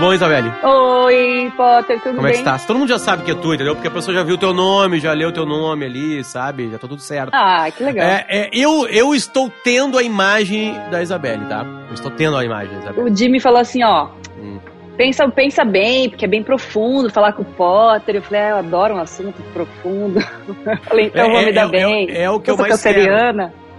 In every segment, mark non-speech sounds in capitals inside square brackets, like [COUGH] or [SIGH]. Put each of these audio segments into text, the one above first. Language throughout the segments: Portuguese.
bom, Isabelle? Oi, Potter, tudo Como bem? é que está? Todo mundo já sabe que é tu, entendeu? Porque a pessoa já viu o teu nome, já leu o teu nome ali, sabe? Já tá tudo certo. Ah, que legal. É, é, eu, eu estou tendo a imagem da Isabelle, tá? Eu estou tendo a imagem da Isabelle. O Jimmy falou assim, ó, Hum. pensa, pensa bem, porque é bem profundo falar com o Potter. Eu falei, ah, eu adoro um assunto profundo. [LAUGHS] Eu falei, então É, vou me é, dar é, bem. é, o que eu, sou mais quero.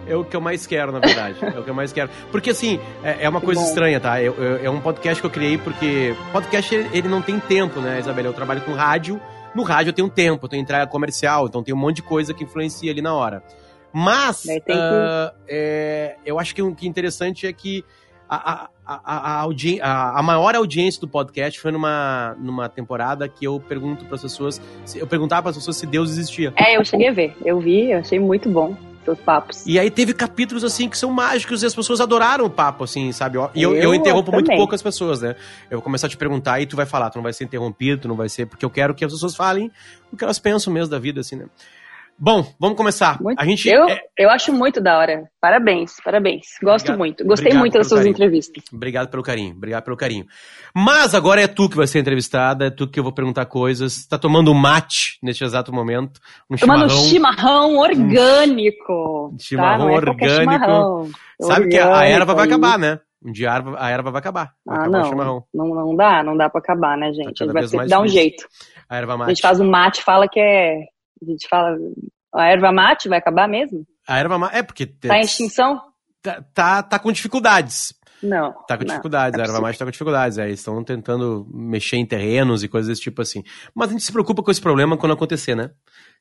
É o que eu mais quero, na verdade. É o que eu mais quero. Porque, assim, é, é uma coisa Bom. estranha, tá? Eu- eu- é um podcast que eu criei porque... Podcast, ele, ele não tem tempo, né, Isabelle? Eu trabalho com rádio. No rádio eu tenho tempo, eu tenho entrada comercial, então tem um monte de coisa que influencia ali na hora. Mas, que- ah, é, eu acho que o que é interessante é que a, a, a, a, a- a maior audiência do podcast foi numa, numa temporada que eu pergunto para as pessoas... se- Eu perguntava para as pessoas se Deus existia. É, eu cheguei a ver. Eu vi, eu achei muito bom seus papos. E aí teve capítulos assim que são mágicos e as pessoas adoraram o papo, assim, sabe? E eu, eu, Eu interrompo muito pouco as pessoas, né? Eu vou começar a te perguntar e tu vai falar, tu não vai ser interrompido, tu não vai ser. Porque eu quero que as pessoas falem o que elas pensam mesmo da vida, assim, né? Bom, vamos começar. Muito- A gente. eu, é- eu acho muito da hora. Parabéns, parabéns. Gosto Obrigado. muito. Gostei muito das suas carinho. entrevistas. Obrigado pelo carinho, obrigado pelo carinho. Mas agora é tu que vai ser entrevistada, é tu que eu vou perguntar coisas. Tá tomando um mate neste exato momento. Um Tomando chimarrão. chimarrão orgânico. Chimarrão tá? É orgânico. chimarrão. Sabe que a, a Orgânico erva vai aí. acabar, né? Um dia a erva, a erva vai acabar. Vai Ah, acabar não. não. Não dá, não dá pra acabar, né, gente? Tá a gente vai ter que dar um jeito. A erva A mate. gente faz o mate, fala que é. A gente fala. A erva mate vai acabar mesmo? A erva mate. É porque. Tá em extinção? tá, tá, tá com dificuldades. Não. Tá com não, dificuldades, é a erva mate tá com dificuldades. É, estão tentando mexer em terrenos e coisas desse tipo assim. Mas a gente se preocupa com esse problema quando acontecer, né?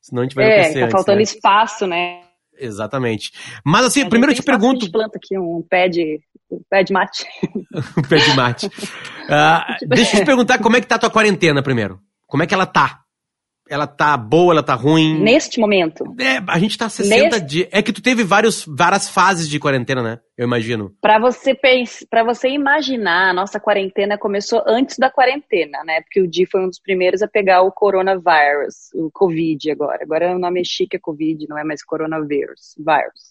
Senão a gente vai É, enlouquecer tá antes, faltando né? espaço, né? Exatamente. Mas assim, A primeiro eu te pergunto. A gente planta aqui um pé de, um pé de mate. o [LAUGHS] pé de mate. [LAUGHS] Ah, deixa eu te perguntar como é que tá a tua quarentena primeiro. Como é que ela tá? Ela tá boa, ela tá ruim? Neste momento, É, a gente tá 60 Nesse- dias. É que tu teve vários, várias fases de quarentena, né? Eu imagino. Pra você para você imaginar, a nossa quarentena começou antes da quarentena, né? Porque o Di foi um dos primeiros a pegar o coronavírus, o Covid agora. Agora o nome é chique, é Covid, não é mais coronavírus, vírus.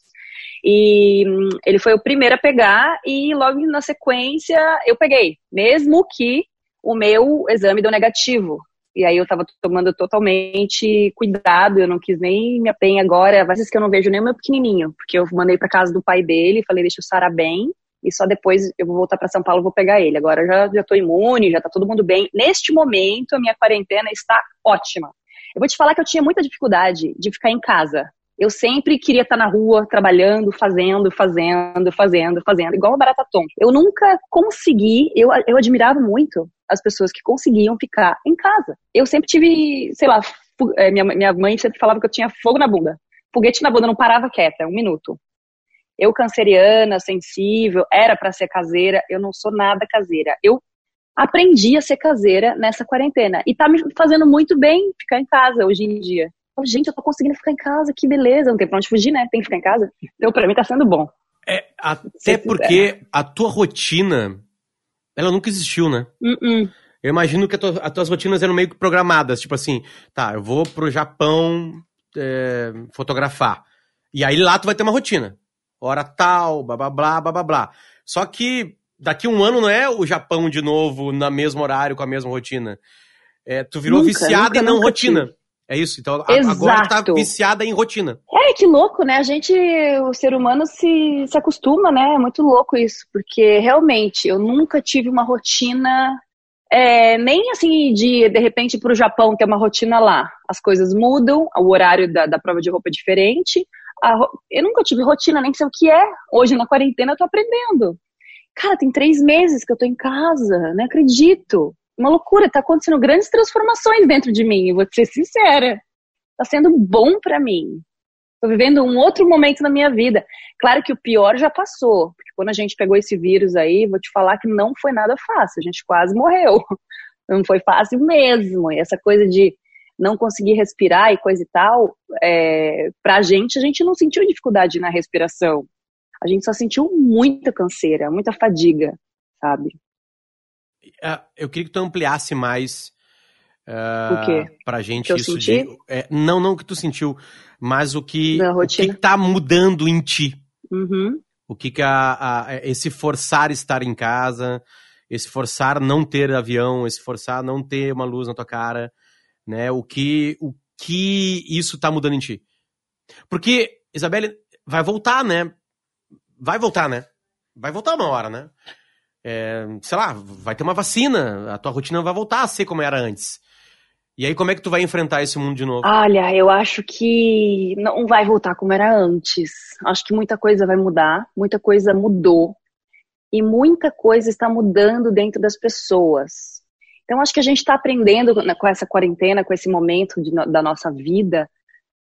E hum, ele foi o primeiro a pegar e logo na sequência eu peguei, mesmo que o meu exame deu negativo. E aí eu tava tomando totalmente cuidado, eu não quis nem me apegar agora, vezes que eu não vejo nem o meu pequenininho, porque eu mandei pra casa do pai dele, falei, deixa o Sara bem, e só depois eu vou voltar pra São Paulo, vou pegar ele. Agora já, já tô imune, já tá todo mundo bem. Neste momento, a minha quarentena está ótima. Eu vou te falar que eu tinha muita dificuldade de ficar em casa. Eu sempre queria estar na rua, trabalhando, fazendo, fazendo, fazendo, fazendo, igual uma barata tonta. Eu nunca consegui, eu, eu admirava muito as pessoas que conseguiam ficar em casa. Eu sempre tive, sei lá, eh, minha, minha mãe sempre falava que eu tinha fogo na bunda. Foguete na bunda, não parava quieta, um minuto. Eu, canceriana, sensível, era pra ser caseira, eu não sou nada caseira. Eu aprendi a ser caseira nessa quarentena. E tá me fazendo muito bem ficar em casa hoje em dia. Oh, gente, eu tô conseguindo ficar em casa, que beleza. Não tem pra onde fugir, né? Tem que ficar em casa. Então, pra mim, tá sendo bom. É, até porque a tua rotina, ela nunca existiu, né? Uh-uh. Eu imagino que tua- as tuas rotinas eram meio que programadas. Tipo assim, tá, eu vou pro Japão é, fotografar. E aí lá tu vai ter uma rotina. Hora tal, blá blá blá, blá blá blá. Só que daqui um ano não é o Japão de novo, no mesmo horário, com a mesma rotina. É, tu virou Nunca, viciada nunca, e não rotina. tive. É isso. Então a- agora tá Exato. viciada em rotina. É, que louco, né? A gente, o ser humano se, se acostuma, né? É muito louco isso, porque realmente eu nunca tive uma rotina, é, nem assim de de repente ir pro Japão ter uma rotina lá. As coisas mudam, o horário da, da prova de roupa é diferente. A eu nunca tive rotina, nem sei o que é. Hoje na quarentena eu tô aprendendo. Cara, tem três meses que eu tô em casa, não acredito. Uma loucura, tá acontecendo grandes transformações dentro de mim, vou ser sincera. Tá sendo bom pra mim. Tô vivendo um outro momento na minha vida. Claro que o pior já passou, porque quando a gente pegou esse vírus aí, vou te falar que não foi nada fácil, a gente quase morreu. [LAUGHS] Não foi fácil mesmo. E essa coisa de não conseguir respirar e coisa e tal, é, pra gente, a gente não sentiu dificuldade na respiração. A gente só sentiu muita canseira, muita fadiga, sabe? Ah, eu queria que tu ampliasse mais O quê? uh, pra gente Que isso de. é, não, não o que tu sentiu, mas o que, o que tá mudando em ti. Uhum. O que, que a, a- esse forçar estar em casa, esse forçar não ter avião, esse forçar não ter uma luz na tua cara, né? O que, o que isso tá mudando em ti? Porque, Isabelle, vai voltar, né? Vai voltar, né? Vai voltar uma hora, né? É, sei lá, vai ter uma vacina, a tua rotina vai voltar a ser como era antes. E aí, como é que tu vai enfrentar esse mundo de novo? Olha, eu acho que não vai voltar como era antes. Acho que muita coisa vai mudar, muita coisa mudou. E muita coisa está mudando dentro das pessoas. Então, acho que a gente está aprendendo com essa quarentena, com esse momento de, da nossa vida,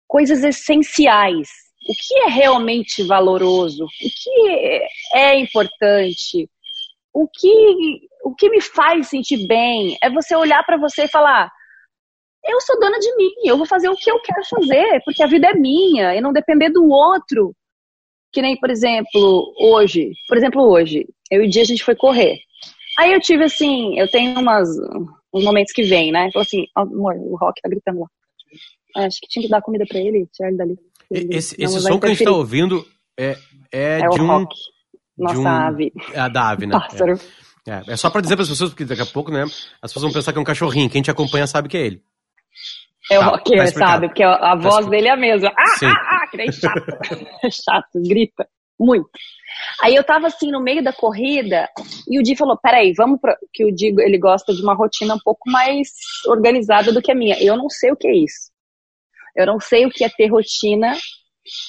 coisas essenciais. O que é realmente valoroso? O que é importante? O que, o que me faz sentir bem é você olhar para você e falar: eu sou dona de mim, eu vou fazer o que eu quero fazer, porque a vida é minha, e não depender do outro. Que nem, por exemplo, hoje, por exemplo, hoje, eu e o dia a gente foi correr. Aí eu tive assim, eu tenho umas, uns momentos que vem, né? Falou assim, amor, o Rock tá gritando lá. Acho que tinha que dar comida pra ele, tirar ele dali. esse, esse som que a gente tá ouvindo é, é, é de um. Rock. Nossa um, ave. É a da ave, né? [LAUGHS] Pássaro. É, é, só pra dizer para as pessoas, porque daqui a pouco, né? As pessoas vão pensar que é um cachorrinho. Quem te acompanha sabe que é ele. É o tá, tá sabe? Porque a, tá voz dele é a mesma. Ah, Sim. ah, ah, que nem chato. [LAUGHS] chato, grita. Muito. Aí eu tava assim no meio da corrida e o Di falou: peraí, vamos pra. Que o Di ele gosta de uma rotina um pouco mais organizada do que a minha. Eu não sei o que é isso. Eu não sei o que é ter rotina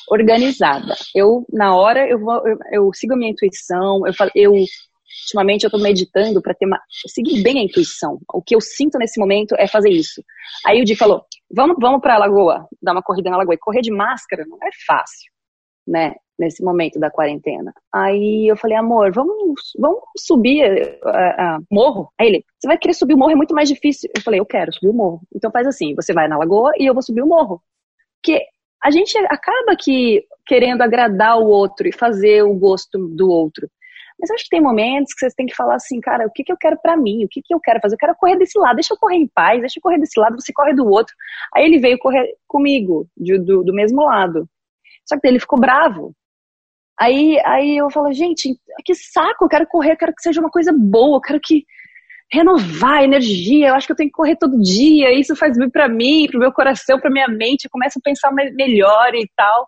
organizada. Eu, na hora, eu, vou, eu, eu sigo a minha intuição, eu, eu ultimamente eu estou meditando para ter uma, seguir bem a intuição. O que eu sinto nesse momento é fazer isso. Aí o Di falou: vamos, vamos para a lagoa, dar uma corrida na lagoa. E correr de máscara não é fácil, né? Nesse momento da quarentena. Aí eu falei, amor, vamos, vamos subir uh, uh, morro. Aí ele, você vai querer subir o morro, é muito mais difícil. Eu falei, eu quero subir o morro. Então faz assim, você vai na lagoa e eu vou subir o morro. Porque a gente acaba que querendo agradar o outro e fazer o gosto do outro. Mas acho que tem momentos que vocês têm que falar assim, cara, o que, que eu quero para mim? O que, que eu quero fazer? Eu quero correr desse lado, deixa eu correr em paz, deixa eu correr desse lado, você corre do outro. Aí ele veio correr comigo, de, do, do mesmo lado. Só que ele ficou bravo. Aí, aí eu falo, gente, que saco, eu quero correr, eu quero que seja uma coisa boa, eu quero que renovar a energia, eu acho que eu tenho que correr todo dia, isso faz bem para mim, pro meu coração, pra minha mente, eu começo a pensar melhor e tal.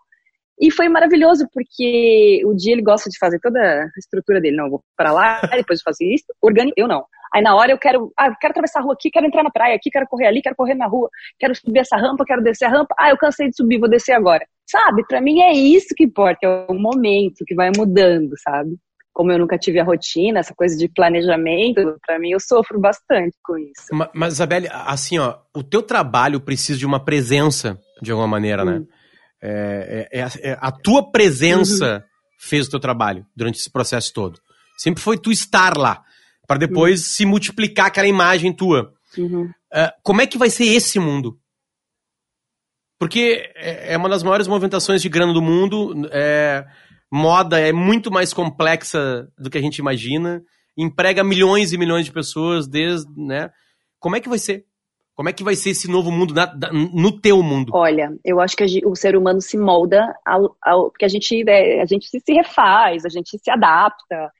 E foi maravilhoso, porque o dia ele gosta de fazer toda a estrutura dele. Não, eu vou para lá, [LAUGHS] depois de fazer isso, organizo. Eu não. Aí na hora eu quero, ah, eu quero atravessar a rua aqui, quero entrar na praia aqui, quero correr ali, quero correr na rua, quero subir essa rampa, quero descer a rampa. Ah, eu cansei de subir, vou descer agora. Sabe? Para mim é isso que importa, é o momento que vai mudando, sabe? Como eu nunca tive a rotina, essa coisa de planejamento, para mim eu sofro bastante com isso. Mas, mas Isabelle, assim, ó, o teu trabalho precisa de uma presença, de alguma maneira, né? hum. né? É, é, é, é, a tua presença uhum. fez o teu trabalho durante esse processo todo. Sempre foi tu estar lá, para depois uhum. se multiplicar aquela imagem tua. Uhum. Uh, como é que vai ser esse mundo? Porque é, é uma das maiores movimentações de grana do mundo. É, moda é muito mais complexa do que a gente imagina. Emprega milhões e milhões de pessoas desde, né? Como é que vai ser? Como é que vai ser esse novo mundo na, no teu mundo? Olha, eu acho que o ser humano se molda ao, ao porque a gente, é, a gente se refaz, a gente se adapta.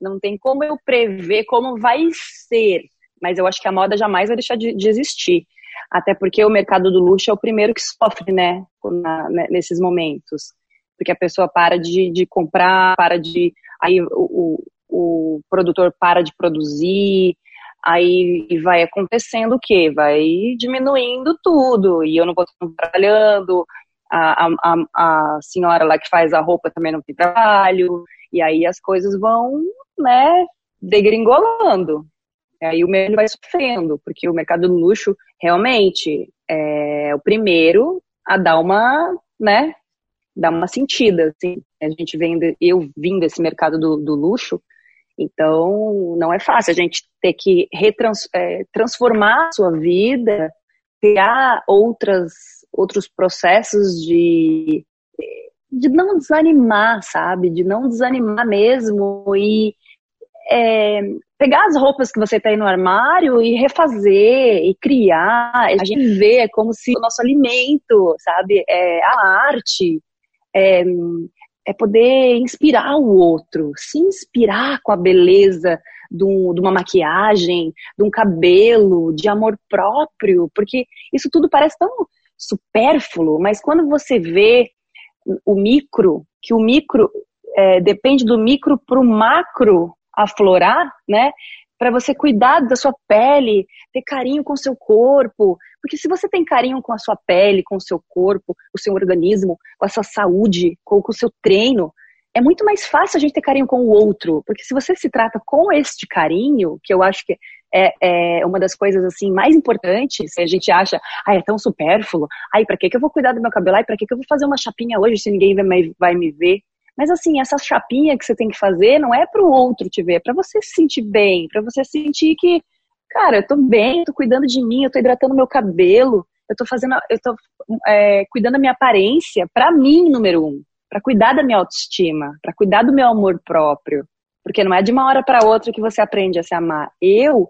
Não tem como eu prever como vai ser, mas eu acho que a moda jamais vai deixar de, de existir. Até porque o mercado do luxo é o primeiro que sofre, né, na, né, nesses momentos. Porque a pessoa para de, de comprar, para de. Aí o, o, o produtor para de produzir, Aí vai acontecendo o quê? Vai diminuindo tudo, e eu não vou trabalhando, a, a, a senhora lá que faz a roupa também não tem trabalho, e aí as coisas vão, né, degringolando. E aí o mercado vai sofrendo, porque o mercado do luxo realmente é o primeiro a dar uma, né, dar uma sentida, assim. A gente vem, eu vim desse mercado do, do luxo, então, não é fácil a gente ter que retrans, é, transformar a sua vida, criar outras, outros processos de, de não desanimar, sabe? De não desanimar mesmo e é, pegar as roupas que você tem no armário e refazer e criar. A gente vê como se o nosso alimento, sabe? É, a arte. É, é poder inspirar o outro, se inspirar com a beleza de, um, de uma maquiagem, de um cabelo, de amor próprio, porque isso tudo parece tão supérfluo, mas quando você vê o micro, que o micro é, depende do micro para o macro aflorar, né? Para você cuidar da sua pele, ter carinho com o seu corpo. Porque se você tem carinho com a sua pele, com o seu corpo, o seu organismo, com a sua saúde, com, com o seu treino, é muito mais fácil a gente ter carinho com o outro. Porque se você se trata com este carinho, que eu acho que é, é uma das coisas assim mais importantes, a gente acha, ai, é tão supérfluo, ai, para que, que eu vou cuidar do meu cabelo? Ai, para que, que eu vou fazer uma chapinha hoje se ninguém vai me ver? Mas assim, essa chapinha que você tem que fazer não é para o outro te ver, é para você se sentir bem, para você sentir que, cara, eu tô bem, eu tô cuidando de mim, eu tô hidratando meu cabelo, eu tô fazendo, eu tô é, cuidando da minha aparência, para mim, número um, para cuidar da minha autoestima, para cuidar do meu amor próprio, porque não é de uma hora para outra que você aprende a se amar. Eu,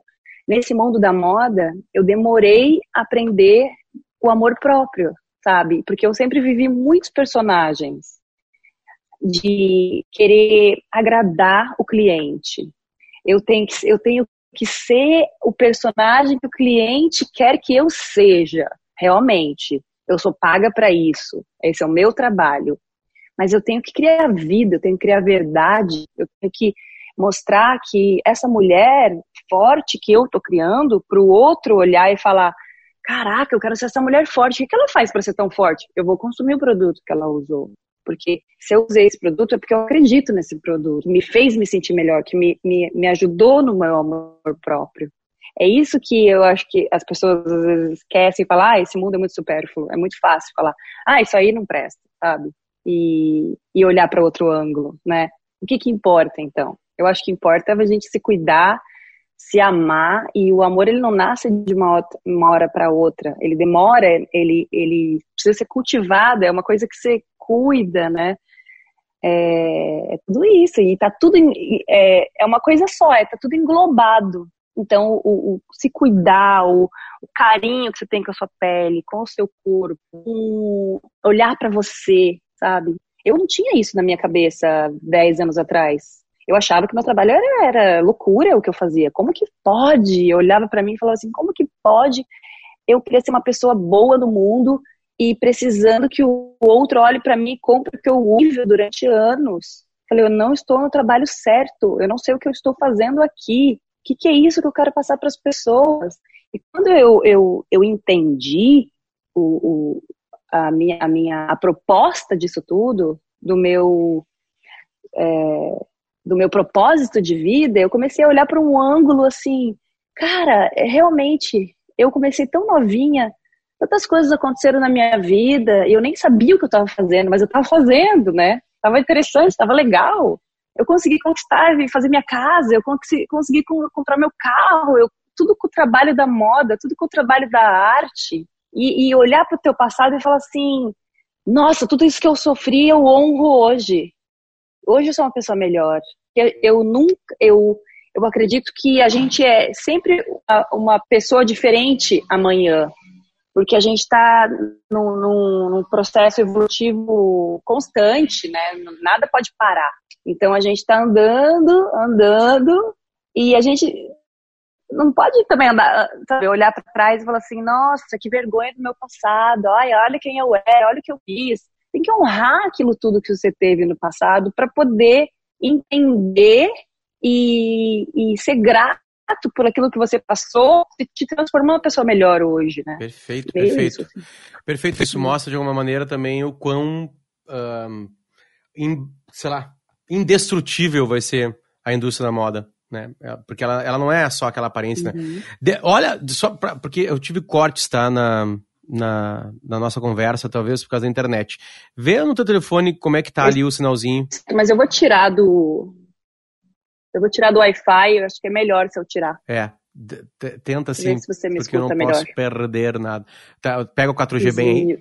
nesse mundo da moda, eu demorei a aprender o amor próprio, sabe? Porque eu sempre vivi muitos personagens de querer agradar o cliente. Eu tenho que, eu tenho que ser o personagem que o cliente quer que eu seja, realmente. Eu sou paga para isso. Esse é o meu trabalho. Mas eu tenho que criar vida, eu tenho que criar verdade, eu tenho que mostrar que essa mulher forte que eu tô criando, para o outro olhar e falar: caraca, eu quero ser essa mulher forte. O que ela faz para ser tão forte? Eu vou consumir o produto que ela usou. Porque se eu usei esse produto é porque eu acredito nesse produto, me fez me sentir melhor, que me, me, me ajudou no meu amor próprio. É isso que eu acho que as pessoas às vezes esquecem e falam, ah, esse mundo é muito supérfluo. É muito fácil falar, ah, isso aí não presta, sabe? E, e olhar para outro ângulo, né? O que que importa então? Eu acho que importa a gente se cuidar, se amar e o amor ele não nasce de uma, uma hora para outra. Ele demora, ele ele precisa ser cultivado. É uma coisa que você cuida, né? É, é tudo isso, e tá tudo, é, é uma coisa só, é tá tudo englobado. Então, o, o se cuidar, o, o, carinho que você tem com a sua pele, com o seu corpo, o olhar para você, sabe? Eu não tinha isso na minha cabeça 10 anos atrás. Eu achava que meu trabalho era, era loucura o que eu fazia. Como que pode? Eu olhava para mim e falava assim: como que pode eu querer ser uma pessoa boa no mundo e precisando que o outro olhe para mim e compre o que eu uso durante anos. Falei, eu não estou no trabalho certo, eu não sei o que eu estou fazendo aqui. O que, que é isso que eu quero passar para as pessoas? E quando eu, eu, eu entendi o, o, a, minha, a minha a proposta disso tudo, do meu, é, do meu propósito de vida, eu comecei a olhar para um ângulo assim, cara, é, realmente, eu comecei tão novinha tantas coisas aconteceram na minha vida e eu nem sabia o que eu estava fazendo, mas eu estava fazendo, né? Tava interessante, tava legal. Eu consegui conquistar e fazer minha casa, eu consegui, consegui comprar meu carro, eu, tudo com o trabalho da moda, tudo com o trabalho da arte. E, e olhar para o teu passado e falar assim: nossa, tudo isso que eu sofri eu honro hoje. Hoje eu sou uma pessoa melhor. Eu, eu nunca, eu, eu acredito que a gente é sempre uma pessoa diferente amanhã porque a gente está num, num, num, processo evolutivo constante, né? Nada pode parar. Então a gente está andando, andando, e a gente não pode também andar, sabe, olhar para trás e falar assim, nossa, que vergonha do meu passado, ai, olha quem eu era, olha o que eu fiz. Tem que honrar aquilo tudo que você teve no passado para poder entender e, e ser grato por aquilo que você passou te transformou uma pessoa melhor hoje, né? Perfeito, perfeito. Isso. Perfeito. Isso mostra de alguma maneira também o quão, um, in, sei lá, indestrutível vai ser a indústria da moda. Né? É, porque ela, ela não é só aquela aparência, né? uhum. né? De, olha, só pra, porque eu tive cortes, tá? Na, na, na, nossa conversa, talvez por causa da internet. Vê no teu telefone como é que tá ali o sinalzinho. Mas eu vou tirar do, eu vou tirar do Wi-Fi, eu acho que é melhor se eu tirar. É, tenta sim, se você me porque eu não melhor. posso perder nada. Tá, pega o 4G bem aí.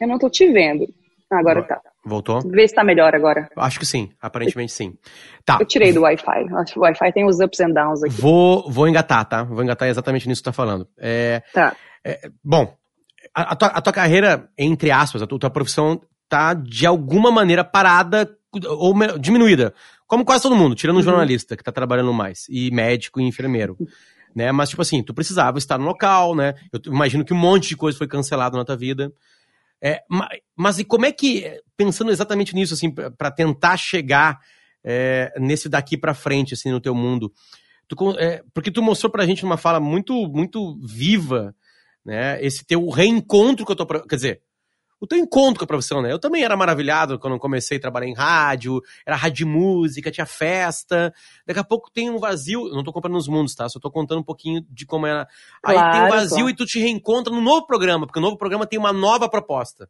Eu não tô te vendo. Ah, agora tá. Voltou? Vê se tá melhor agora. Acho que sim, aparentemente sim. Tá. Eu tirei do Wi-Fi. Acho que o Wi-Fi tem os ups and downs aqui. Vou, vou engatar, tá? Vou engatar exatamente nisso que tu tá falando. É, tá. É, bom, a, a, tua, a tua carreira, entre aspas, a tua, a tua profissão tá de alguma maneira parada ou diminuída Como quase todo mundo, tirando um uhum. jornalista que tá trabalhando mais, e médico e enfermeiro. Né? Mas, tipo assim, tu precisava estar no local, né? Eu imagino que um monte de coisa foi cancelado na tua vida. É, mas, mas, e como é que, pensando exatamente nisso, assim, para tentar chegar é, nesse daqui para frente, assim, no teu mundo, tu, é, porque tu mostrou pra gente numa fala muito, muito viva, né? Esse teu reencontro com a tua, quer dizer, o teu encontro com a profissão, né? Eu também era maravilhado quando comecei a trabalhar em rádio, era rádio música, tinha festa. Daqui a pouco tem um vazio, não tô comprando os mundos, tá? Só tô contando um pouquinho de como era. Aí claro, tem um vazio claro. e tu te reencontra no novo programa, porque o novo programa tem uma nova proposta.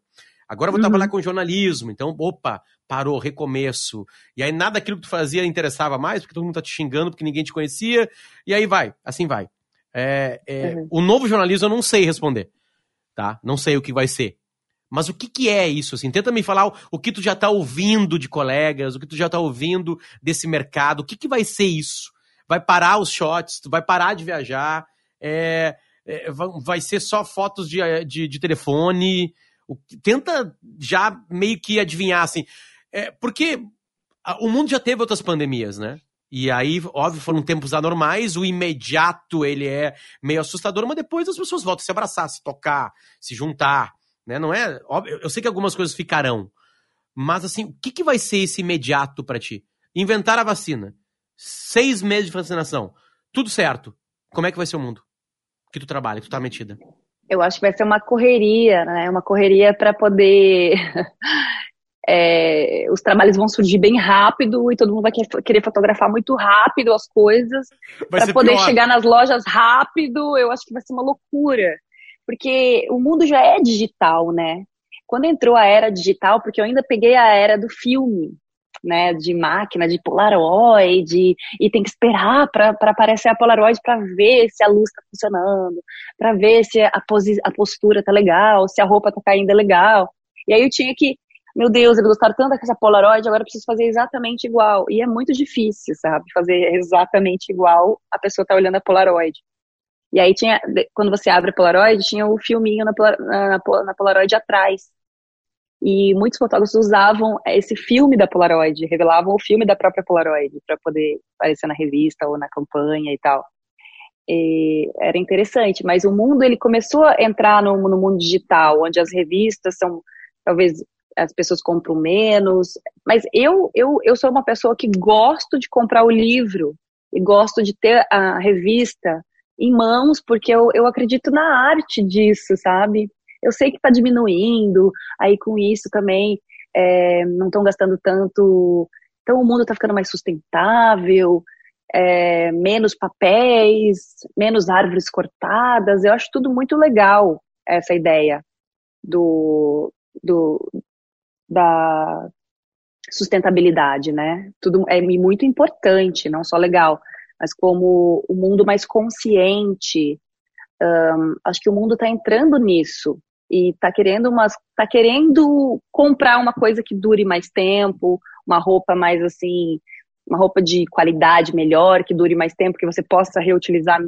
Agora eu vou uhum. trabalhar com jornalismo, então, opa, parou, recomeço. E aí nada daquilo que tu fazia interessava mais, porque todo mundo tá te xingando, porque ninguém te conhecia, e aí vai, assim vai. É, é, uhum. O novo jornalismo eu não sei responder, tá? Não sei o que vai ser. Mas o que, que é isso? Assim? Tenta me falar o, o que tu já está ouvindo de colegas, o que tu já está ouvindo desse mercado, o que, que vai ser isso? Vai parar os shots, tu vai parar de viajar, é, é, vai ser só fotos de, de, de telefone. O, tenta já meio que adivinhar, assim. É, porque o mundo já teve outras pandemias, né? E aí, óbvio, foram tempos anormais, o imediato ele é meio assustador, mas depois as pessoas voltam a se abraçar, se tocar, se juntar. Né? Não é. Óbvio, eu sei que algumas coisas ficarão. Mas assim, o que, que vai ser esse imediato para ti? Inventar a vacina. Seis meses de vacinação. Tudo certo. Como é que vai ser o mundo? Que tu trabalha, que tu tá metida? Eu acho que vai ser uma correria, né? Uma correria para poder. [LAUGHS] é, os trabalhos vão surgir bem rápido e todo mundo vai querer fotografar muito rápido as coisas para poder pior. chegar nas lojas rápido. Eu acho que vai ser uma loucura porque o mundo já é digital, né? Quando entrou a era digital, porque eu ainda peguei a era do filme, né, de máquina, de Polaroid, e tem que esperar para aparecer a Polaroid para ver se a luz está funcionando, para ver se a, a postura tá legal, se a roupa tá caindo legal. E aí eu tinha que, meu Deus, eles gostaram tanto dessa Polaroid, agora eu preciso fazer exatamente igual. E é muito difícil, sabe, fazer exatamente igual a pessoa tá olhando a Polaroid. E aí tinha, quando você abre a Polaroid, tinha o filminho na, na, na Polaroid atrás. E muitos fotógrafos usavam esse filme da Polaroid, revelavam o filme da própria Polaroid para poder aparecer na revista ou na campanha e tal. E era interessante, mas o mundo ele começou a entrar no, no mundo digital, onde as revistas são talvez as pessoas compram menos, mas eu, eu, eu sou uma pessoa que gosto de comprar o livro e gosto de ter a revista em mãos, porque eu, eu acredito na arte disso, sabe? Eu sei que está diminuindo, aí com isso também é, não estão gastando tanto. Então o mundo está ficando mais sustentável, é, menos papéis, menos árvores cortadas. Eu acho tudo muito legal essa ideia do, do da sustentabilidade, né? Tudo é muito importante, não só legal, mas como o um mundo mais consciente. Um, acho que o mundo está entrando nisso e está querendo tá querendo comprar uma coisa que dure mais tempo, uma roupa mais assim, uma roupa de qualidade melhor, que dure mais tempo, que você possa reutilizar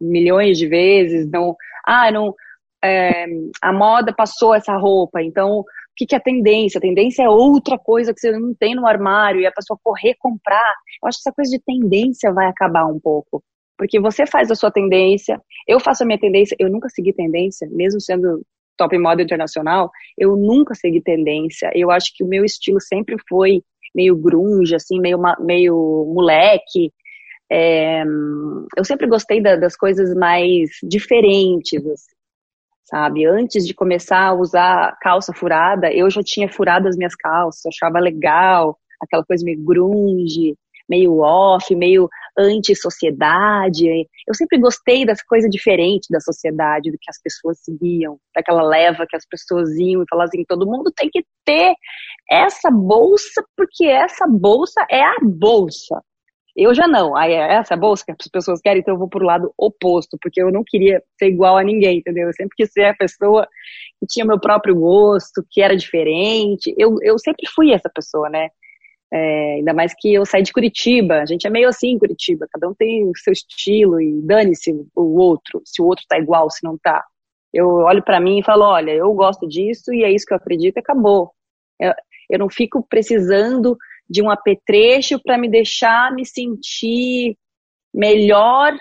milhões de vezes. Não, ah, não, é, a moda passou essa roupa, então que, que é tendência? A tendência é outra coisa que você não tem no armário e a pessoa correr comprar. Eu acho que essa coisa de tendência vai acabar um pouco. Porque você faz a sua tendência, eu faço a minha tendência, eu nunca segui tendência, mesmo sendo top moda internacional, eu nunca segui tendência. Eu acho que o meu estilo sempre foi meio grunge, assim, meio, meio moleque. É, eu sempre gostei da, das coisas mais diferentes, assim sabe? Antes de começar a usar calça furada, eu já tinha furado as minhas calças, achava legal, aquela coisa meio grunge, meio off, meio anti-sociedade. Eu sempre gostei dessa coisa diferente da sociedade, do que as pessoas seguiam, daquela leva que as pessoas iam e falavam assim, todo mundo tem que ter essa bolsa, porque essa bolsa é a bolsa. Eu já não. Aí é essa bolsa que as pessoas querem, então eu vou pro lado oposto, porque eu não queria ser igual a ninguém, entendeu? Eu sempre quis ser a pessoa que tinha meu próprio gosto, que era diferente. Eu, eu sempre fui essa pessoa, né? É, ainda mais que eu saí de Curitiba. A gente é meio assim em Curitiba, cada um tem o seu estilo e dane-se o outro, se o outro tá igual, se não tá. Eu olho para mim e falo, olha, eu gosto disso e é isso que eu acredito e acabou. Eu, eu não fico precisando de um apetrecho para me deixar me sentir melhor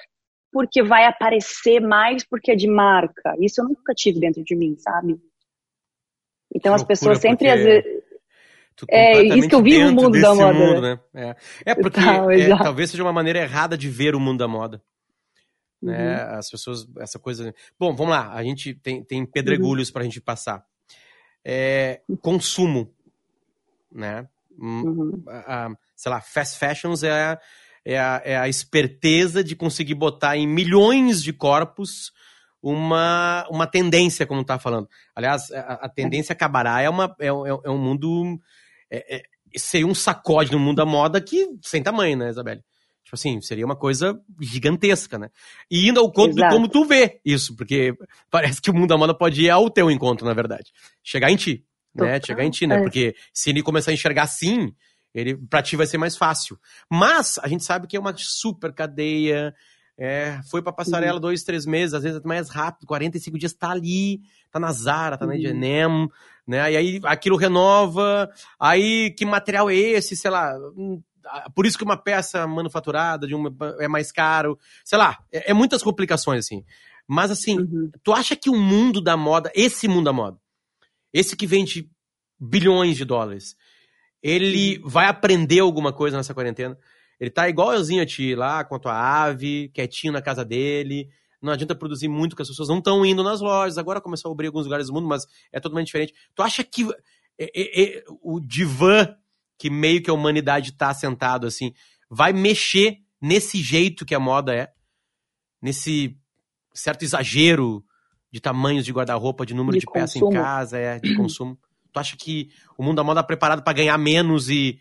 porque vai aparecer mais porque é de marca. Isso eu nunca tive dentro de mim, sabe? Então as pessoas sempre às vezes é isso que eu vi no mundo da moda. Mundo, né? É, é porque Tal, é, talvez seja uma maneira errada de ver o mundo da moda. Né? Uhum. Né? As pessoas, essa coisa. Bom, vamos lá, a gente tem, tem pedregulhos uhum. para a gente passar. É, consumo, né? Hum, uhum. A, a, sei lá, fast fashions é a, é, a, é a esperteza de conseguir botar em milhões de corpos uma, uma tendência, como tá falando. Aliás, a, a tendência acabará é, uma, é, é, é um mundo. É, é, seria um sacode no mundo da moda que sem tamanho, né, Isabelle? Tipo assim, seria uma coisa gigantesca, né? E indo ao conto Exato. de como tu vê isso, porque parece que o mundo da moda pode ir ao teu encontro, na verdade. Chegar em ti, né? Chegar em ti, né? É. Porque se ele começar a enxergar assim, ele para ti vai ser mais fácil. Mas a gente sabe que é uma super cadeia. É, foi pra passarela uhum. dois, três meses, às vezes mais rápido, 45 dias tá ali, tá na Zara, tá uhum. na H&M, né? E aí aquilo renova, aí que material é esse, sei lá, hum, por isso que uma peça manufaturada de uma é mais caro, sei lá, é, é muitas complicações assim. Mas assim, uhum. tu acha que o mundo da moda, esse mundo da moda, esse que vende bilhões de dólares, ele vai aprender alguma coisa nessa quarentena? Ele tá igualzinho a ti lá, com a tua ave, quietinho na casa dele. Não adianta produzir muito, porque as pessoas não estão indo nas lojas. Agora começou a abrir alguns lugares do mundo, mas é totalmente diferente. Tu acha que é, é, é, o divã que meio que a humanidade tá sentado assim, vai mexer nesse jeito que a moda é? Nesse certo exagero de tamanhos de guarda-roupa, de número de, de peças em casa, é, de consumo. Tu acha que o mundo da moda é preparado para ganhar menos e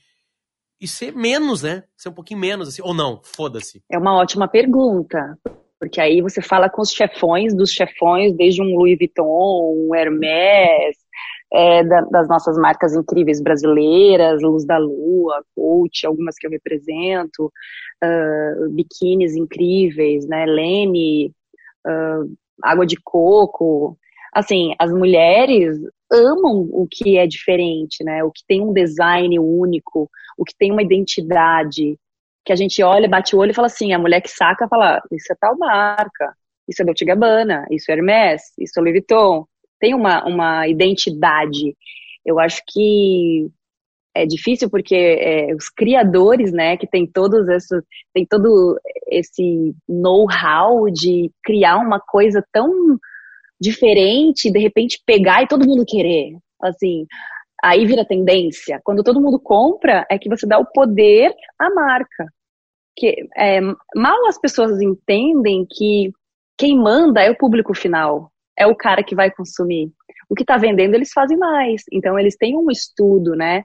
e ser menos, né? Ser um pouquinho menos, assim, ou não, foda-se. É uma ótima pergunta. Porque aí você fala com os chefões dos chefões, desde um Louis Vuitton, um Hermès, é, da, das nossas marcas incríveis brasileiras, Luz da Lua, Coach, algumas que eu represento, uh, biquínis incríveis, né? Lene, uh, água de coco. Assim, as mulheres amam o que é diferente, né? O que tem um design único, o que tem uma identidade, que a gente olha, bate o olho e fala assim, a mulher que saca fala, isso é tal marca, isso é Dolce Gabbana, isso é Hermès, isso é Louis Vuitton. Tem uma, uma identidade. Eu acho que é difícil porque é, os criadores, né, que tem todos esses, tem todo esse know-how de criar uma coisa tão diferente, de repente pegar e todo mundo querer. Assim, aí vira tendência. Quando todo mundo compra, é que você dá o poder à marca. Que é, mal as pessoas entendem que quem manda é o público final, é o cara que vai consumir. O que está vendendo eles fazem mais. Então eles têm um estudo, né?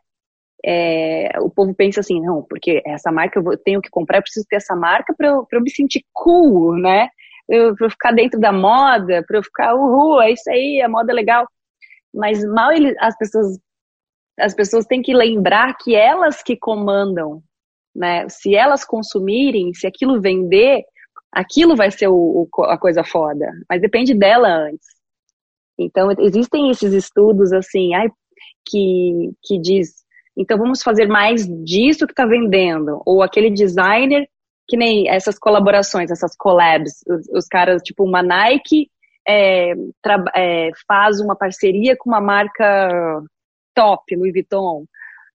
É, o povo pensa assim, não, porque essa marca eu tenho que comprar, eu preciso ter essa marca para eu, eu me sentir cool, né? para eu ficar dentro da moda, para eu ficar, uhul, é isso aí, a moda é legal. Mas mal ele, as pessoas as pessoas têm que lembrar que elas que comandam, né? Se elas consumirem, se aquilo vender, aquilo vai ser o, o, a coisa foda. Mas depende dela antes. Então, existem esses estudos, assim, ai, que, que diz, então vamos fazer mais disso que está vendendo. Ou aquele designer que nem essas colaborações, essas collabs, os, os caras, tipo, uma Nike é, é, faz uma parceria com uma marca top, Louis Vuitton.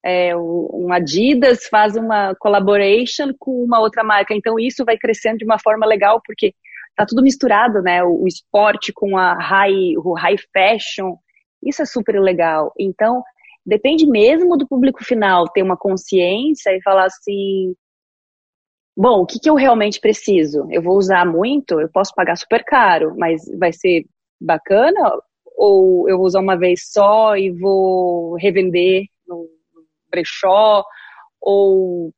É, um Adidas faz uma collaboration com uma outra marca. Então isso vai crescendo de uma forma legal, porque tá tudo misturado, né? O, o esporte com a high, o high fashion. Isso é super legal. Então, depende mesmo do público final ter uma consciência e falar assim, bom, o que, que eu realmente preciso? Eu vou usar muito, eu posso pagar super caro, mas vai ser bacana? Ou eu vou usar uma vez só e vou revender no brechó? Ou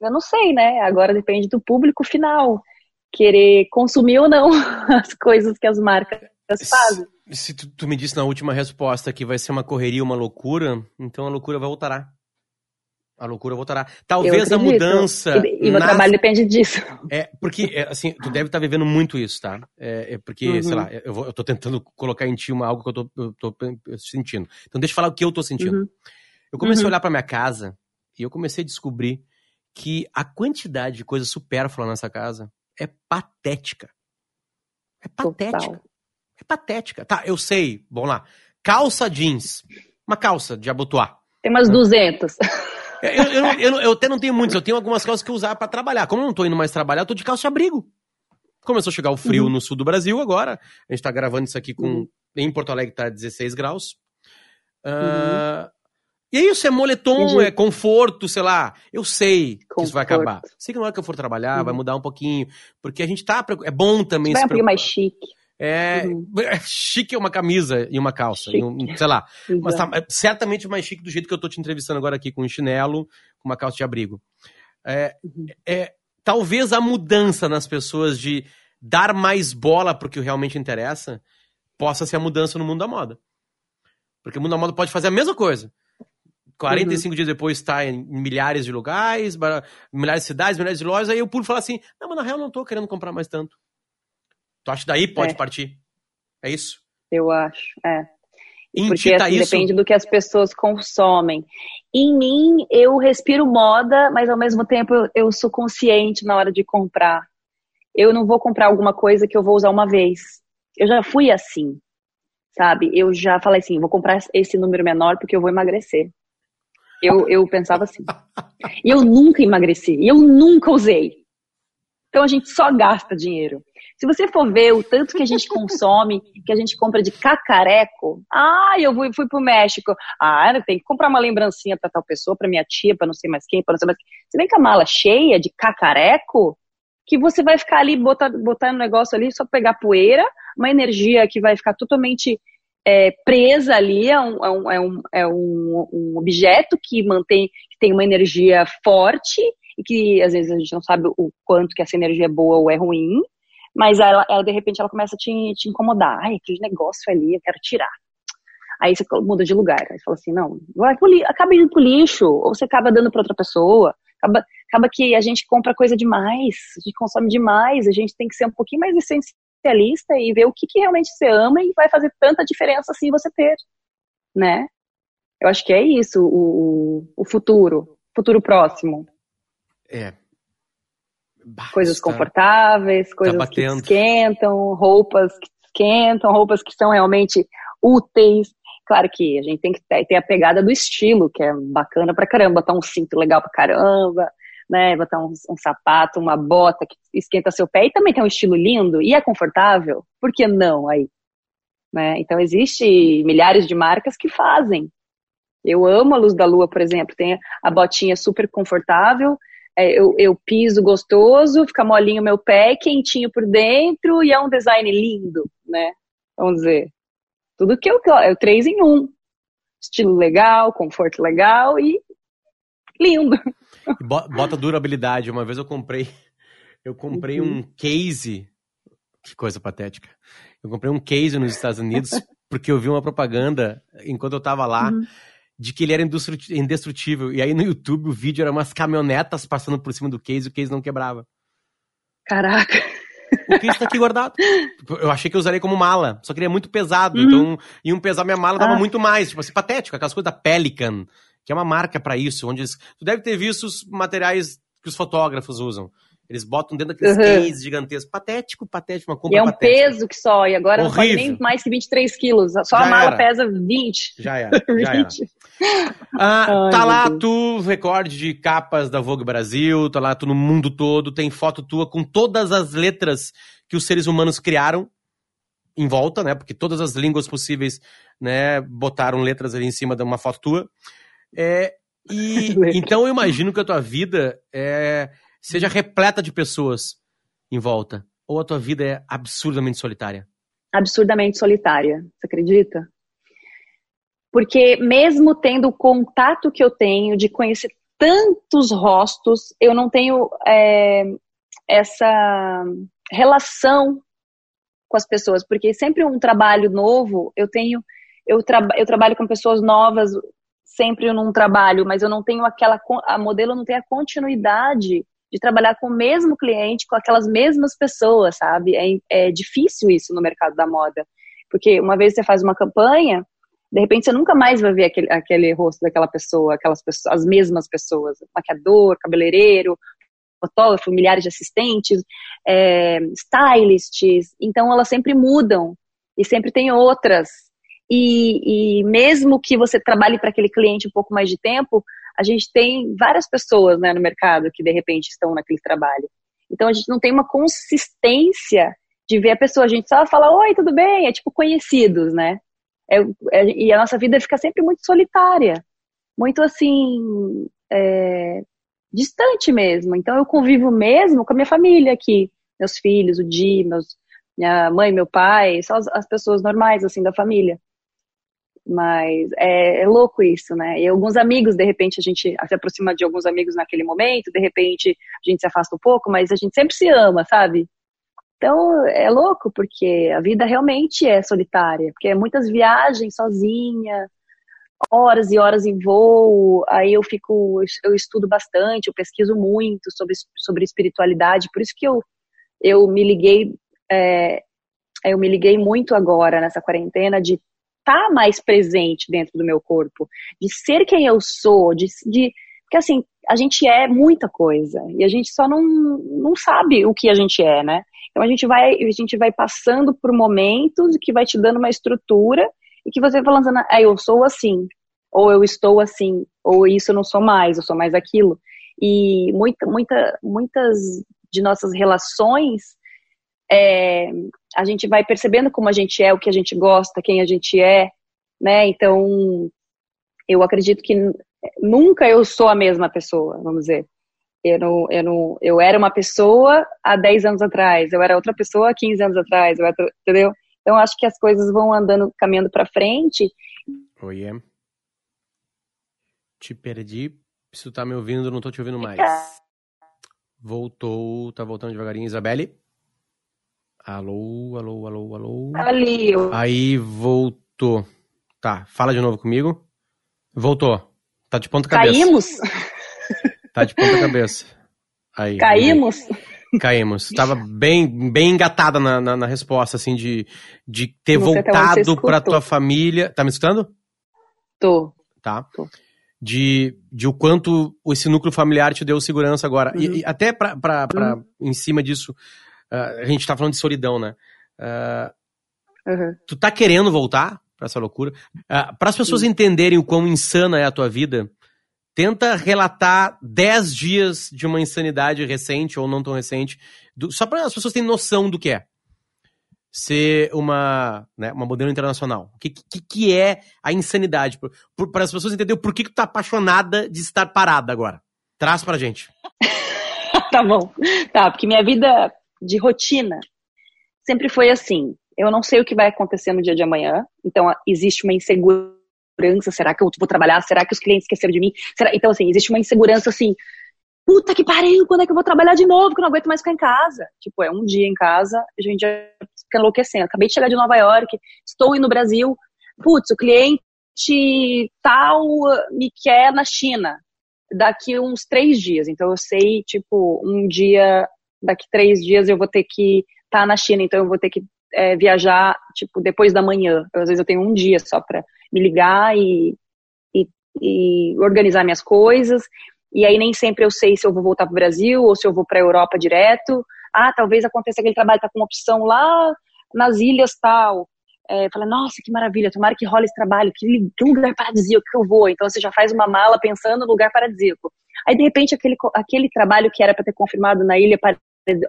eu não sei, né? Agora depende do público final querer consumir ou não [LAUGHS] as coisas que as marcas fazem. Se, tu, tu, me disse na última resposta que vai ser uma correria, uma loucura, então a loucura voltará. A loucura voltará. Talvez a mudança. E, e meu trabalho depende disso. É, porque, é, assim, tu deve estar tá vivendo muito isso, tá? É, é porque, uhum. sei lá, eu, vou, eu tô tentando colocar em ti uma, algo que eu tô, eu tô sentindo. Então, deixa eu falar o que eu tô sentindo. Uhum. Eu comecei uhum. a olhar pra minha casa e eu comecei a descobrir que a quantidade de coisa supérflua nessa casa é patética. É patética. Total. É patética. Tá, eu sei. Vamos lá. Calça jeans. Uma calça de abotoar. Tem umas 200. Eu, eu, eu, eu, até não tenho muitas, eu tenho algumas calças que eu usar para trabalhar. Como eu não tô indo mais trabalhar, eu tô de calça de abrigo. Começou a chegar o frio uhum. no sul do Brasil agora. A gente tá gravando isso aqui com. Uhum. Em Porto Alegre tá 16 graus. Uh, uhum. E é isso, é moletom, Entendi. é conforto, sei lá. Eu sei conforto. que isso vai acabar. Sei que na hora que eu for trabalhar vai uhum. mudar um pouquinho. Porque a gente tá. É bom também vai se um pouquinho mais chique. É, uhum. é, [LAUGHS] chique é uma camisa e uma calça, e um, sei lá. Mas tá é certamente mais chique do jeito que eu tô te entrevistando agora aqui, com um chinelo, com uma calça de abrigo. É, uhum. é, talvez a mudança nas pessoas de dar mais bola pro que realmente interessa possa ser a mudança no mundo da moda. Porque o mundo da moda pode fazer a mesma coisa. 45 uhum. dias depois está em milhares de lugares, milhares de cidades, milhares de lojas, aí eu pulo e falo assim, não, mas na real não tô querendo comprar mais tanto. Tu acha que daí pode é. partir? É isso? Eu acho, é. Porque assim, isso... depende do que as pessoas consomem. Em mim, eu respiro moda, mas ao mesmo tempo eu, eu sou consciente na hora de comprar. Eu não vou comprar alguma coisa que eu vou usar uma vez. Eu já fui assim, sabe? Eu já falei assim, vou comprar esse número menor porque eu vou emagrecer. Eu, eu pensava assim. [LAUGHS] E eu nunca emagreci, e eu nunca usei. Então a gente só gasta dinheiro. Se você for ver o tanto que a gente consome, que a gente compra de cacareco, ah, eu fui, fui pro México, ah, tem que comprar uma lembrancinha para tal pessoa, para minha tia, para não sei mais quem, para não sei mais quem. Você vem com a mala cheia de cacareco, que você vai ficar ali, botar, botar no negócio ali, só pegar poeira, uma energia que vai ficar totalmente é, presa ali, é, um, é, um, é, um, é um, um objeto que mantém, que tem uma energia forte e que às vezes a gente não sabe o quanto que essa energia é boa ou é ruim, mas ela, ela de repente ela começa a te, te incomodar. Ai, aquele negócio ali, eu quero tirar. Aí você muda de lugar. Aí você fala assim, não, vai pro acaba indo pro lixo, ou você acaba dando para outra pessoa. Acaba, acaba que a gente compra coisa demais, a gente consome demais, a gente tem que ser um pouquinho mais essencialista e ver o que, que realmente você ama e vai fazer tanta diferença assim você ter, né? Eu acho que é isso o, o futuro, futuro próximo. É. coisas confortáveis, tá coisas que esquentam, roupas que esquentam, roupas que são realmente úteis. Claro que a gente tem que ter a pegada do estilo, que é bacana pra caramba, botar um cinto legal pra caramba, né? Botar um, um sapato, uma bota que esquenta seu pé e também tem um estilo lindo e é confortável. Por que não aí? Né? Então existe milhares de marcas que fazem. Eu amo a luz da lua, por exemplo, tem a botinha super confortável, eu, eu piso gostoso, fica molinho meu pé, quentinho por dentro e é um design lindo, né? Vamos dizer. Tudo que eu é o três em um. Estilo legal, conforto legal e lindo. Bota durabilidade. Uma vez eu comprei, eu comprei uhum. um case. Que coisa patética. Eu comprei um case nos Estados Unidos [LAUGHS] porque eu vi uma propaganda enquanto eu tava lá. Uhum de que ele era indestrutível. E aí no YouTube o vídeo era umas caminhonetas passando por cima do case e o case não quebrava. Caraca. O case tá aqui guardado. [LAUGHS] Eu achei que eu usaria como mala, só que ele é muito pesado. Uhum. Então, iam pesar minha mala, dava ah. muito mais. Tipo assim, patético. Aquelas coisas da Pelican, que é uma marca para isso. onde eles... Tu deve ter visto os materiais que os fotógrafos usam. Eles botam dentro daqueles uhum. cases gigantescos. Patético, patético, uma compra E é um patética. peso que só, e agora Horrível. não pode nem mais que 23 quilos. Só já a mala era. pesa 20. [LAUGHS] Já era, já 20. era. Ah, Ai, tá lá Deus. tu, recorde de capas da Vogue Brasil, tá lá tu no mundo todo, tem foto tua com todas as letras que os seres humanos criaram em volta, né? Porque todas as línguas possíveis, né, botaram letras ali em cima de uma foto tua. É, e [LAUGHS] então eu imagino que a tua vida é seja repleta de pessoas em volta? Ou a tua vida é absurdamente solitária? Absurdamente solitária, você acredita? Porque mesmo tendo o contato que eu tenho de conhecer tantos rostos, eu não tenho é, essa relação com as pessoas, porque sempre um trabalho novo, eu tenho, eu, tra eu trabalho com pessoas novas sempre num trabalho, mas eu não tenho aquela, a modelo não tem a continuidade de trabalhar com o mesmo cliente, com aquelas mesmas pessoas, sabe? É, é difícil isso no mercado da moda. Porque uma vez você faz uma campanha, De repente você nunca mais vai ver aquele, aquele rosto daquela pessoa, aquelas pessoas, as mesmas pessoas, maquiador, cabeleireiro, fotógrafo, milhares de assistentes, é, stylists. Então elas sempre mudam e sempre tem outras. E, e mesmo que você trabalhe para aquele cliente um pouco mais de tempo, a gente tem várias pessoas né, no mercado que de repente estão naquele trabalho. Então a gente não tem uma consistência de ver a pessoa. A gente só fala, oi, tudo bem? É tipo conhecidos, né? É, é, e a nossa vida fica sempre muito solitária, muito assim, é, distante mesmo. Então eu convivo mesmo com a minha família aqui, meus filhos, o Di, meus, minha mãe, meu pai, só as, as pessoas normais assim da família. Mas é, é, louco isso, né? E alguns amigos, de repente, a gente se aproxima de alguns amigos naquele momento, de repente a gente se afasta um pouco, mas a gente sempre se ama, sabe? Então é louco, porque a vida realmente é solitária, porque é muitas viagens sozinha, horas e horas em voo, aí eu fico, eu estudo bastante, eu pesquiso muito sobre, sobre espiritualidade, por isso que eu, eu me liguei, é, eu me liguei muito agora nessa quarentena de estar tá mais presente dentro do meu corpo, de ser quem eu sou, de, de porque assim, a gente é muita coisa e a gente só não, não sabe o que a gente é, né? Então a gente vai, a gente vai passando por momentos que vai te dando uma estrutura e que você vai falando, ah, eu sou assim, ou eu estou assim, ou isso eu não sou mais, eu sou mais aquilo. E muita, muita, muitas de nossas relações, é, a gente vai percebendo como a gente é, o que a gente gosta, quem a gente é, né? Então, eu acredito que nunca eu sou a mesma pessoa, vamos dizer. Eu, não, eu, não, eu era uma pessoa há 10 anos atrás, eu era outra pessoa há 15 anos atrás, era, entendeu? Então, acho que as coisas vão andando, caminhando para frente. Oiê. Te perdi. Se tu tá me ouvindo, não tô te ouvindo mais. Voltou, tá voltando devagarinho. Isabelle? Alô, alô, alô, alô. Ali. Aí voltou. Tá, fala de novo comigo. Voltou. Tá de ponta cabeça. Caímos? Tá de ponta cabeça. Aí. Caímos? Caímos. Tava bem, bem engatada na, na, na resposta, assim, de, de ter tá voltado pra tua família. Tá me escutando? Tô. Tá. Tô. De, de o quanto esse núcleo familiar te deu segurança agora. Uhum. E, e, até pra, pra, pra uhum. em cima disso, uh, a gente tá falando de solidão, né? Uh, uhum. Tu tá querendo voltar pra essa loucura? Uh, para as pessoas entenderem o quão insana é a tua vida, Tenta relatar 10 dias de uma insanidade recente ou não tão recente, do, só para as pessoas terem noção do que é ser uma, né, uma modelo internacional. O que, que, que é a insanidade? Para as pessoas entenderem por que, que tu tá apaixonada de estar parada agora. Traz pra gente. [LAUGHS] tá bom. Tá, porque minha vida de rotina sempre foi assim. Eu não sei o que vai acontecer no dia de amanhã, então existe uma insegurança será que eu vou trabalhar? Será que os clientes esqueceram de mim? Será? Então, assim, existe uma insegurança assim, puta que pariu, quando é que eu vou trabalhar de novo? Que eu não aguento mais ficar em casa. Tipo, é um dia em casa, a gente já fica enlouquecendo. Acabei de chegar de Nova York, estou indo no Brasil, putz, o cliente tal me quer na China daqui uns três dias. Então eu sei, tipo, um dia, daqui três dias eu vou ter que estar tá na China, então eu vou ter que é, viajar, tipo, depois da manhã. Eu, às vezes eu tenho um dia só para me ligar e, e, e, organizar minhas coisas. E aí nem sempre eu sei se eu vou voltar para o Brasil ou se eu vou para a Europa direto. Ah, talvez aconteça aquele trabalho, tá com opção lá nas ilhas tal. É, fala, nossa, que maravilha, tomara que role esse trabalho, que, que lugar paradisíaco que eu vou. Então você já faz uma mala pensando no lugar paradisíaco. Aí de repente aquele, aquele trabalho que era para ter confirmado na ilha,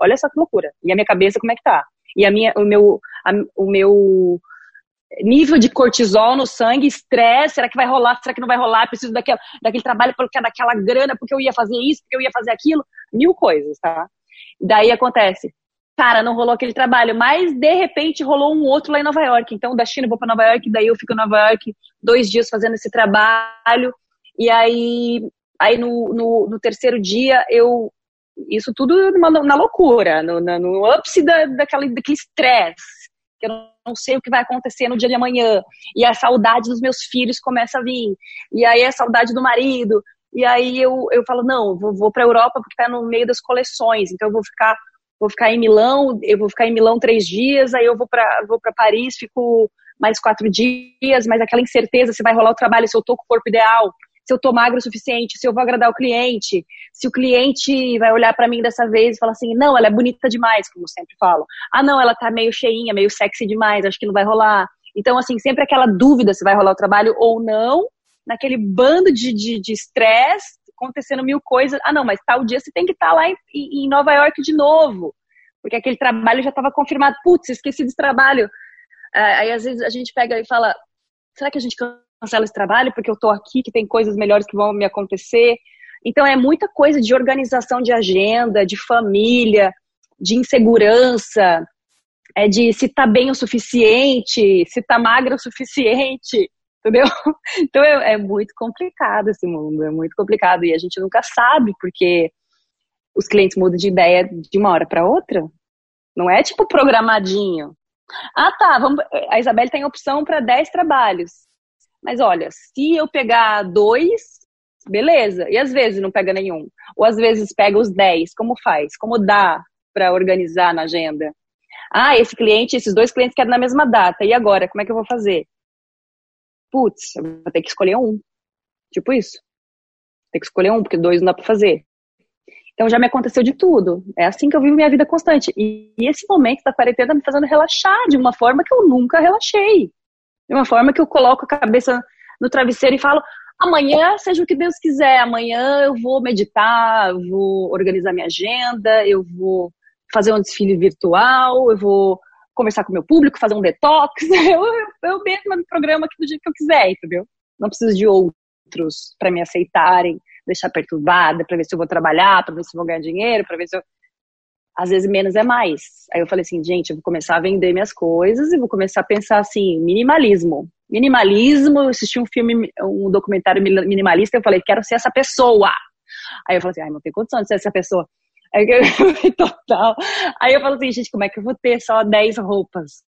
olha só que loucura. E a minha cabeça como é que tá? E a minha, o meu, a, o meu nível de cortisol no sangue, estresse, será que vai rolar, será que não vai rolar, preciso daquele, daquele trabalho daquela grana, porque eu ia fazer isso, porque eu ia fazer aquilo, mil coisas, tá? Daí acontece, cara, não rolou aquele trabalho, mas de repente rolou um outro lá em Nova York, então da China eu vou para Nova York, daí eu fico em Nova York dois dias fazendo esse trabalho, e aí, aí no, no, no terceiro dia eu isso tudo numa, na loucura, no, no, no ápice da, daquele estresse, que eu não sei o que vai acontecer no dia de amanhã, e a saudade dos meus filhos começa a vir, e aí a saudade do marido, e aí eu, eu falo, não, vou, vou para a Europa porque está no meio das coleções, então eu vou ficar vou ficar em Milão, eu vou ficar em Milão três dias, aí eu vou para vou para Paris, fico mais quatro dias, mas aquela incerteza se vai rolar o trabalho, se eu tô com o corpo ideal, se eu tô magro o suficiente, se eu vou agradar o cliente, se o cliente vai olhar para mim dessa vez e falar assim, não, ela é bonita demais, como sempre falo. Ah, não, ela tá meio cheinha, meio sexy demais, acho que não vai rolar. Então, assim, sempre aquela dúvida se vai rolar o trabalho ou não, naquele bando de estresse, de, stress, acontecendo mil coisas. Ah, não, mas tal dia você tem que estar tá lá em, em Nova York de novo, porque aquele trabalho já estava confirmado. Putz, esqueci desse trabalho. Aí, às vezes, a gente pega e fala, será que a gente cancela esse trabalho porque eu tô aqui, que tem coisas melhores que vão me acontecer? Então, é muita coisa de organização de agenda, de família, de insegurança, é de se tá bem o suficiente, se tá magra o suficiente, [LAUGHS] entendeu? Então é, é, muito complicado esse mundo, é muito complicado e a gente nunca sabe porque os clientes mudam de ideia de uma hora para outra. Não é tipo programadinho. Ah, tá, vamos, a Isabelle tem opção para 10 trabalhos. Mas olha, se eu pegar dois, beleza. E às vezes não pega nenhum. Ou às vezes pega os 10, como faz? Como dá para organizar na agenda? Ah, esse cliente, esses dois clientes querem na mesma data. E agora, como é que eu vou fazer? Putz, eu vou ter que escolher um. Tipo isso. Tem que escolher um, porque dois não dá para fazer. Então já me aconteceu de tudo. É assim que eu vivo minha vida constante. E, esse momento da quarentena tá me fazendo relaxar de uma forma que eu nunca relaxei. De uma forma que eu coloco a cabeça no travesseiro e falo: amanhã, seja o que Deus quiser, amanhã eu vou meditar, eu vou organizar minha agenda, eu vou fazer um desfile virtual, eu vou conversar com meu público, fazer um detox. [LAUGHS] Eu, eu mesma me programo aqui do jeito que eu quiser, entendeu? Não preciso de outros para me aceitarem, deixar perturbada, para ver se eu vou trabalhar, para ver se eu vou ganhar dinheiro, para ver se eu. Às vezes menos é mais. Aí eu falei assim, gente, eu vou começar a vender minhas coisas e vou começar a pensar assim, minimalismo. Minimalismo, eu assisti um filme, um documentário minimalista, eu falei, quero ser essa pessoa. Aí eu falei assim, ai, não tem condição de ser essa pessoa. Total. Aí eu falo assim, gente, como é que eu vou ter só 10 roupas?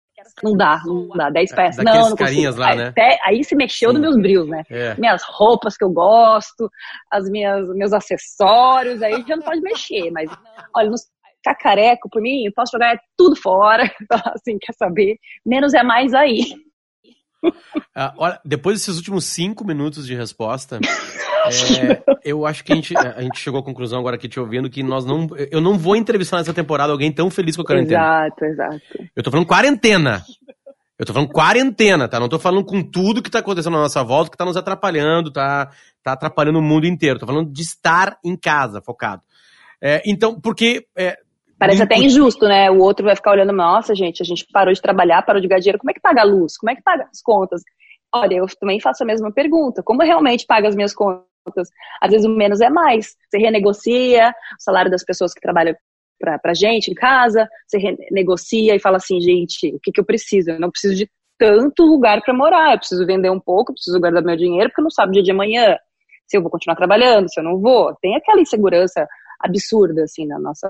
Não dá, não dá, 10 peças. não, não carinhas lá, né? Até, aí se mexeu Sim. nos meus brilhos, né? É. Minhas roupas que eu gosto, as minhas, meus acessórios, aí já não pode mexer, mas olha, nos cacareco, por mim, eu posso jogar tudo fora, [LAUGHS] assim, quer saber? Menos é mais aí. Ah, olha, depois desses últimos cinco minutos de resposta, [LAUGHS] é, eu acho que a gente, a gente chegou à conclusão agora aqui te ouvindo que nós não. Eu não vou entrevistar nessa temporada alguém tão feliz com a quarentena. Exato, exato. Eu tô falando quarentena. Eu tô falando quarentena, tá? Não tô falando com tudo que tá acontecendo na nossa volta, que tá nos atrapalhando, tá, tá atrapalhando o mundo inteiro. Tô falando de estar em casa, focado. É, então, porque. É, Parece até injusto, né? O outro vai ficar olhando, nossa, gente, a gente parou de trabalhar, parou de ganhar dinheiro, como é que paga a luz? Como é que paga as contas? Olha, eu também faço a mesma pergunta. Como eu realmente pago as minhas contas? Às vezes o menos é mais. Você renegocia o salário das pessoas que trabalham pra, pra gente em casa, você renegocia e fala assim, gente, o que, que eu preciso? Eu não preciso de tanto lugar para morar, eu preciso vender um pouco, eu preciso guardar meu dinheiro, porque eu não sabe o dia de amanhã se eu vou continuar trabalhando, se eu não vou. Tem aquela insegurança absurda, assim, na nossa,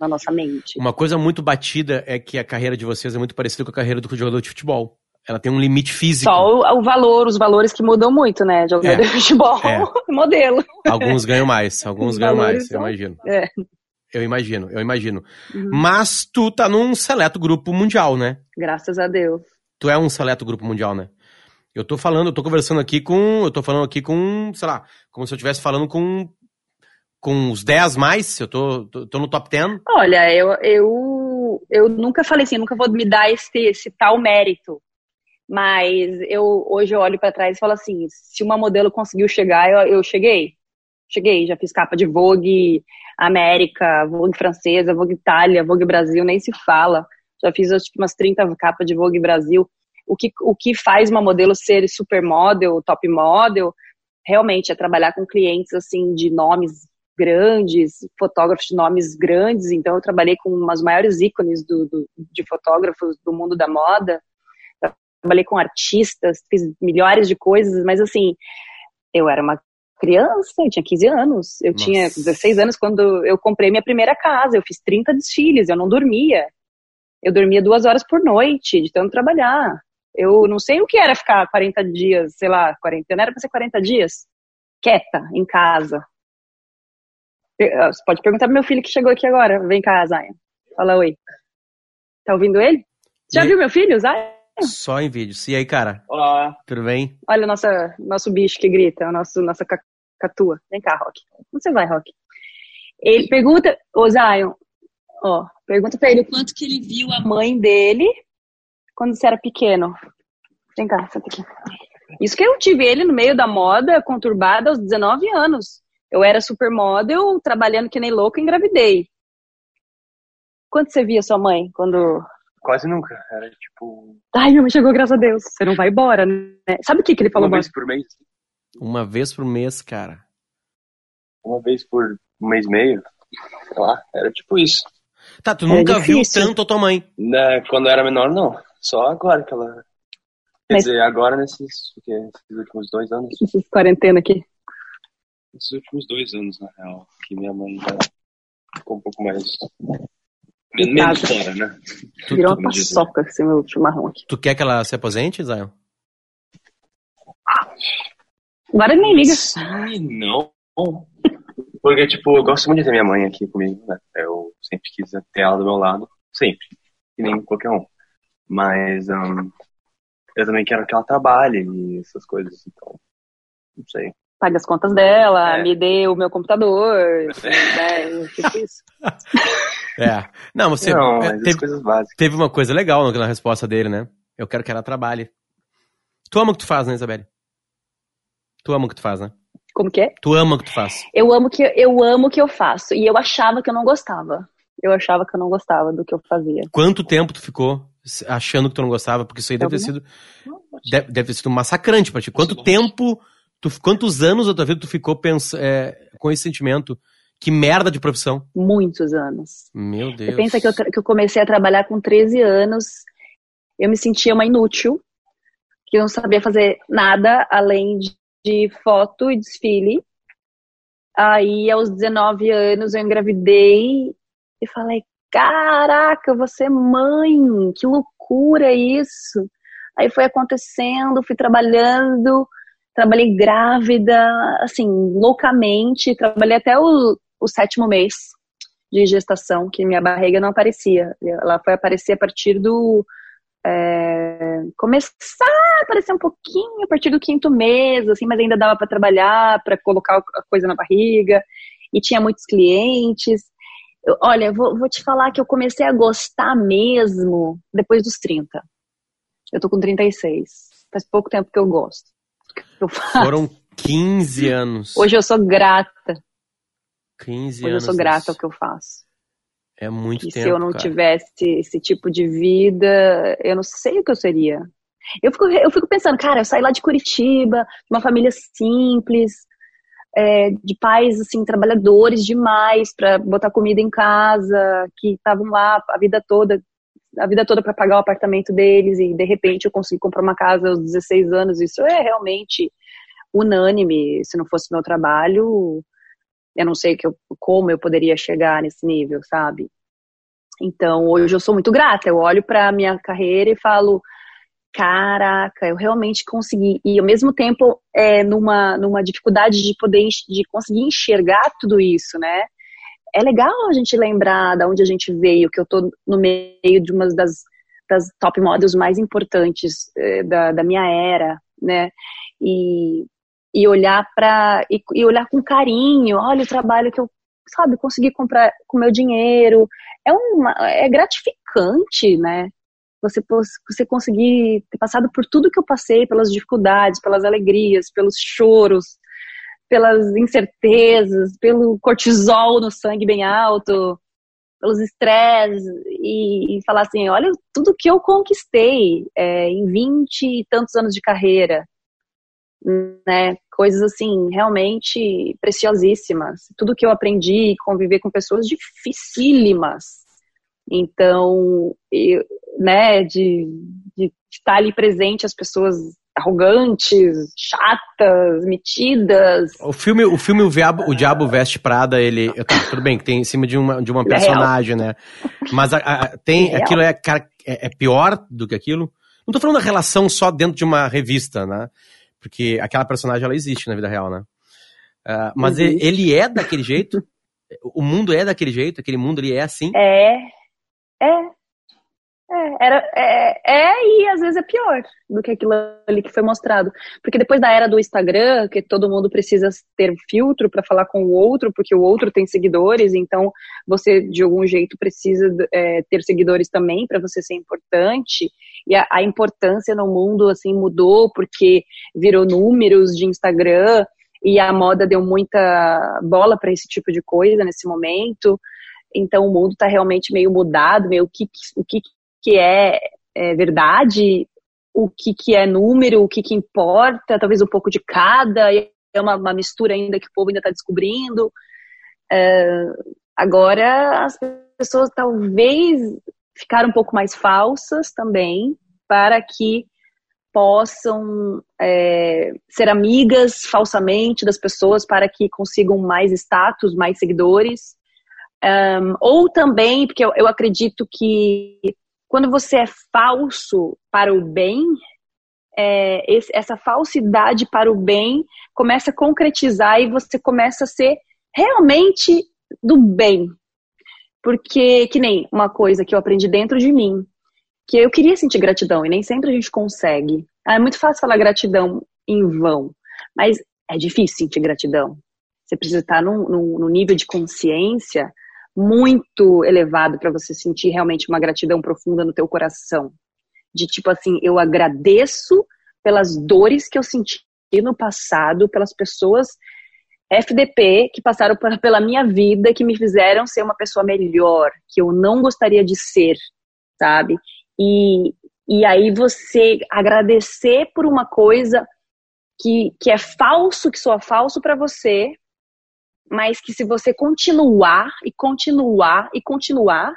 na nossa mente. Uma coisa muito batida é que a carreira de vocês é muito parecida com a carreira do jogador de futebol. Ela tem um limite físico. Só o, o valor, os valores que mudam muito, né? Jogador é, de futebol, é. [LAUGHS] modelo. Alguns ganham mais, alguns ganham mais, eu imagino. É. Eu imagino, eu imagino. Uhum. Mas tu tá num seleto grupo mundial, né? Graças a Deus. Tu é um seleto grupo mundial, né? Eu tô falando, eu tô conversando aqui com. Eu tô falando aqui com, sei lá, como se eu estivesse falando com. Com os 10 mais, eu tô, tô, tô, no top 10. Olha, eu, eu, eu nunca falei assim, nunca vou me dar esse, esse tal mérito. Mas eu hoje eu olho para trás e falo assim, se uma modelo conseguiu chegar, eu, eu cheguei. Cheguei, já fiz capa de Vogue América, Vogue francesa, Vogue Itália, Vogue Brasil, nem se fala. Já fiz umas 30 capas de Vogue Brasil. O que, o que faz uma modelo ser supermodel, top model, realmente é trabalhar com clientes assim de nomes grandes, fotógrafos de nomes grandes. Então eu trabalhei com umas maiores ícones do, do de fotógrafos do mundo da moda trabalhei com artistas, fiz milhares de coisas, mas assim, eu era uma criança, eu tinha 15 anos, eu Nossa. tinha 16 anos quando eu comprei minha primeira casa, eu fiz 30 desfiles, eu não dormia. Eu dormia duas horas por noite, de tanto trabalhar. Eu não sei o que era ficar 40 dias, sei lá, 40, não era pra ser 40 dias, quieta, em casa. Você pode perguntar pro meu filho que chegou aqui agora. Vem cá, Zaya. Fala oi. Tá ouvindo ele? Já e... viu meu filho, Zaya? Só em vídeos. E aí, cara? Olá. Tudo bem? Olha o nosso, nosso bicho que grita, o nosso, nossa catua. Vem cá, Rock. Onde você vai, Rock? Ele pergunta, ô Zion, ó, pergunta pra ele o quanto que ele viu a mãe dele quando você era pequeno. Vem cá, senta aqui. Isso que eu tive ele no meio da moda conturbada aos 19 anos. Eu era supermodel, trabalhando que nem louco, engravidei. Quanto você via sua mãe quando. Quase nunca. Era tipo. Ai, minha mãe chegou, graças a Deus. Você não vai embora, né? Sabe o que, que ele falou? Uma vez por mês. Uma vez por mês, cara. Uma vez por um mês e meio. Sei lá, era tipo isso. Tá, tu Era nunca viu difícil. tanto a tua mãe. Né, quando eu era menor, não. Só agora que ela. Quer Mas- dizer, agora nesses, o quê? nesses últimos dois anos. Esses quarentena aqui. Nesses últimos dois anos, na real. Que minha mãe já ficou um pouco mais. men- Menos fora, né? Tu, Virou uma paçoca esse meu chimarrão aqui. tu quer que ela se aposente, Zion? Agora nem liga. Sim, e não. Porque, tipo, eu gosto muito de ter minha mãe aqui comigo, né? Eu sempre quis ter ela do meu lado. Sempre. Que nem qualquer um. Mas ahn, eu também quero que ela trabalhe e essas coisas. Então, não sei. Paga as contas dela, É. me dê o meu computador, [LAUGHS] né? Tipo isso. É. Não, você não, é, teve, coisas básicas. teve uma coisa legal na resposta dele, né? Eu quero que ela trabalhe. Tu ama o que tu faz, né, Isabelle? Tu ama o que tu faz, né? Como que é? Tu ama o que tu faz. Eu amo que eu amo o que eu faço e eu achava que eu não gostava. Eu achava que eu não gostava do que eu fazia. Quanto tempo tu ficou achando que tu não gostava? Porque isso aí deve ter sido, deve, deve ter sido massacrante pra ti. Quanto tempo, tu, quantos anos da tua vida tu ficou pens, é, com esse sentimento? Que merda de profissão. Muitos anos. Meu Deus. Você pensa que eu, que eu comecei a trabalhar com 13 anos, eu me sentia uma inútil, que eu não sabia fazer nada além de, de foto e desfile. Aí, aos 19 anos, eu engravidei e falei: Caraca, você é mãe, que loucura isso! Aí foi acontecendo, fui trabalhando, trabalhei grávida, assim, loucamente, trabalhei até o, o sétimo mês de gestação, que minha barriga não aparecia. Ela foi aparecer a partir do. é, começar a aparecer um pouquinho a partir do quinto mês, assim, mas ainda dava para trabalhar, para colocar a coisa na barriga, e tinha muitos clientes. Eu- olha, vou, vou te falar que eu comecei a gostar mesmo depois dos 30. Eu tô com 36. Faz pouco tempo que eu gosto. Que eu faço. Foram 15 anos. Hoje eu sou grata. 15 Hoje eu anos. sou grata ao que eu faço. É muito E tempo. se eu não cara. tivesse esse tipo de vida, eu não sei o que eu seria. Eu fico, eu fico pensando, cara, eu saí lá de Curitiba, de uma família simples, é, de pais assim trabalhadores demais para botar comida em casa, que estavam lá a vida toda, a vida toda para pagar o apartamento deles e de repente eu consegui comprar uma casa aos 16 anos. Isso é realmente unânime. Se não fosse meu trabalho, eu não sei que eu- como eu poderia chegar nesse nível, sabe? Então, hoje eu sou muito grata. Eu olho para minha carreira e falo: caraca, eu realmente consegui. E ao mesmo tempo, é, numa, numa dificuldade de poder de conseguir enxergar tudo isso, né? É legal a gente lembrar de onde a gente veio, que eu tô no meio de uma das, das top models mais importantes eh, da, da minha era, né? E, e olhar para e, e olhar com carinho, olha o trabalho que eu, sabe, consegui comprar com meu dinheiro. É uma é gratificante, né? Você você conseguir ter passado por tudo que eu passei, pelas dificuldades, pelas alegrias, pelos choros, pelas incertezas, pelo cortisol no sangue bem alto, pelos estresses e, falar assim, olha tudo que eu conquistei é, em 20 e tantos anos de carreira, né? Coisas assim realmente preciosíssimas. Tudo que eu aprendi, conviver com pessoas dificílimas. Então, eu, né, de, de estar ali presente as pessoas arrogantes, chatas, metidas. O filme, o filme o, Diabo, o Diabo Veste Prada, ele. Tá, tudo bem, que tem em cima de uma, de uma é personagem, né? Mas a- a- tem. É aquilo é, é, é pior do que aquilo. Não tô falando da relação só dentro de uma revista, né? Porque aquela personagem ela existe na vida real, né? Ah, mas ele, ele é daquele jeito? O mundo é daquele jeito? Aquele mundo ele é assim? É, é. É, era, é, é, e às vezes é pior do que aquilo ali que foi mostrado. Porque depois da era do Instagram, que todo mundo precisa ter filtro para falar com o outro, porque o outro tem seguidores, então você de algum jeito precisa é, ter seguidores também para você ser importante. E a, a importância no mundo assim mudou porque virou números de Instagram e a moda deu muita bola para esse tipo de coisa nesse momento. Então o mundo está realmente meio mudado, meio o que, o que que é, é verdade, o que, que é número, o que, que importa, talvez um pouco de cada, é uma, uma mistura ainda que o povo ainda está descobrindo. É, agora as pessoas talvez ficaram um pouco mais falsas também, para que possam é, ser amigas falsamente das pessoas para que consigam mais status, mais seguidores. Um, ou também, porque eu, eu acredito que quando você é falso para o bem, é, essa falsidade para o bem começa a concretizar e você começa a ser realmente do bem. Porque, que nem uma coisa que eu aprendi dentro de mim, que eu queria sentir gratidão e nem sempre a gente consegue. Ah, é muito fácil falar gratidão em vão, mas é difícil sentir gratidão. Você precisa estar num, num, num nível de consciência muito elevado para você sentir realmente uma gratidão profunda no teu coração. De tipo assim, eu agradeço pelas dores que eu senti no passado, pelas pessoas FDP que passaram pela minha vida, que me fizeram ser uma pessoa melhor, que eu não gostaria de ser, sabe? E, e aí você agradecer por uma coisa que, que é falso, que soa falso para você, mas que se você continuar e continuar e continuar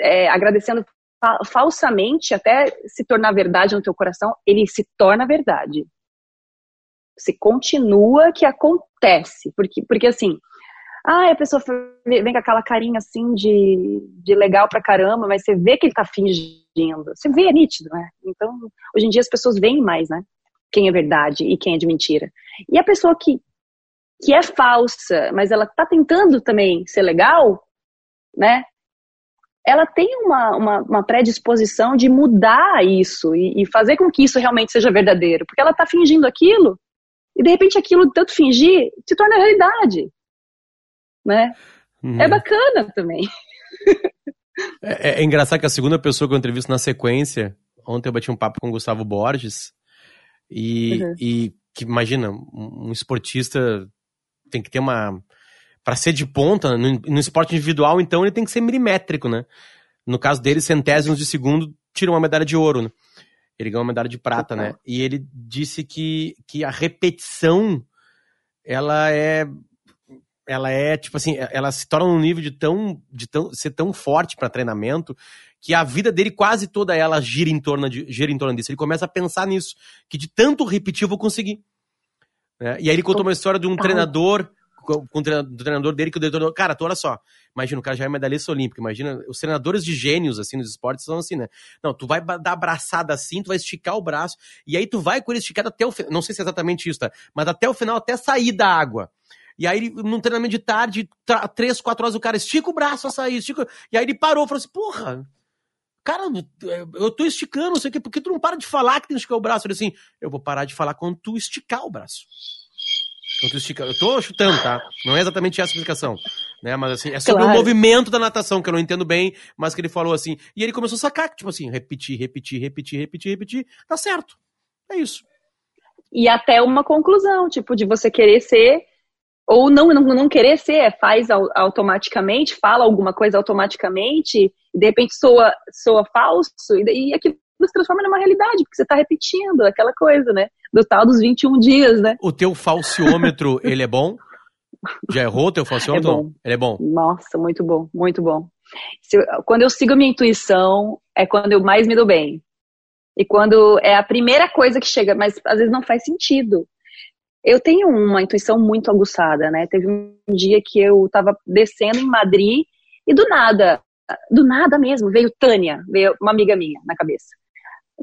é, agradecendo fa falsamente até se tornar verdade no teu coração, ele se torna verdade. Você continua que acontece, porque porque assim, ah, a pessoa vem com aquela carinha assim de, de legal pra caramba, mas você vê que ele tá fingindo. Você vê, é nítido, né? Então, hoje em dia as pessoas veem mais, né? Quem é verdade e quem é de mentira. E a pessoa que que é falsa, mas ela está tentando também ser legal, né? Ela tem uma, uma, uma predisposição de mudar isso e, e, fazer com que isso realmente seja verdadeiro, porque ela está fingindo aquilo e de repente aquilo de tanto fingir se torna realidade, né? Uhum. É bacana também. [LAUGHS] É, é, é, engraçado que a segunda pessoa que eu entrevisto na sequência, ontem eu bati um papo com o Gustavo Borges e, uhum. e que imagina um esportista tem que ter uma. Para ser de ponta, no, no, esporte individual, então, ele tem que ser milimétrico, né? No caso dele, centésimos de segundo tira uma medalha de ouro, né? Ele ganhou uma medalha de prata, né? E ele disse que, que a repetição, ela é ela é tipo assim, ela se torna um nível de tão de tão ser tão forte para treinamento que a vida dele quase toda ela gira em torno de, gira em torno disso. Ele começa a pensar nisso, que de tanto repetir eu vou conseguir. Né? E aí ele contou uma história de um treinador, com o treinador dele, que o treinador, cara, tu olha só, imagina, o cara já é medalhista olímpico, imagina, os treinadores de gênios, assim, nos esportes são assim, né? Não, tu vai dar abraçada assim, tu vai esticar o braço, e aí tu vai com ele esticado até o final, não sei se é exatamente isso, tá? Mas até o final, até sair da água. E aí, num treinamento de tarde, três, quatro horas, o cara estica o braço a sair, estica... E aí ele parou, falou assim, porra, cara, eu tô esticando, não sei o quê, por que tu não para de falar que tem que esticar o braço? Ele assim, eu vou parar de falar quando tu esticar o braço. Quando tu esticar. Eu tô chutando, tá? Não é exatamente essa a explicação. Né? Mas assim, é sobre claro. o movimento da natação, que eu não entendo bem, mas que ele falou assim. E ele começou a sacar, tipo assim, repetir, repetir, repetir, repetir, repetir. Tá certo. É isso. E até uma conclusão, tipo, de você querer ser ou não, não, não querer ser, é faz automaticamente, fala alguma coisa automaticamente, e de repente soa, soa falso, e, e aquilo se transforma numa realidade, porque você está repetindo aquela coisa, né? Do tal dos 21 dias, né? O teu falsiômetro, [LAUGHS] ele é bom? Já errou o teu falsiômetro? É bom. Ele é bom? Nossa, muito bom, muito bom. Quando eu sigo a minha intuição, é quando eu mais me dou bem. E quando é a primeira coisa que chega, mas às vezes não faz sentido. Eu tenho uma intuição muito aguçada, né? Teve um dia que eu estava descendo em Madrid e do nada, do nada mesmo, veio Tânia, veio uma amiga minha na cabeça.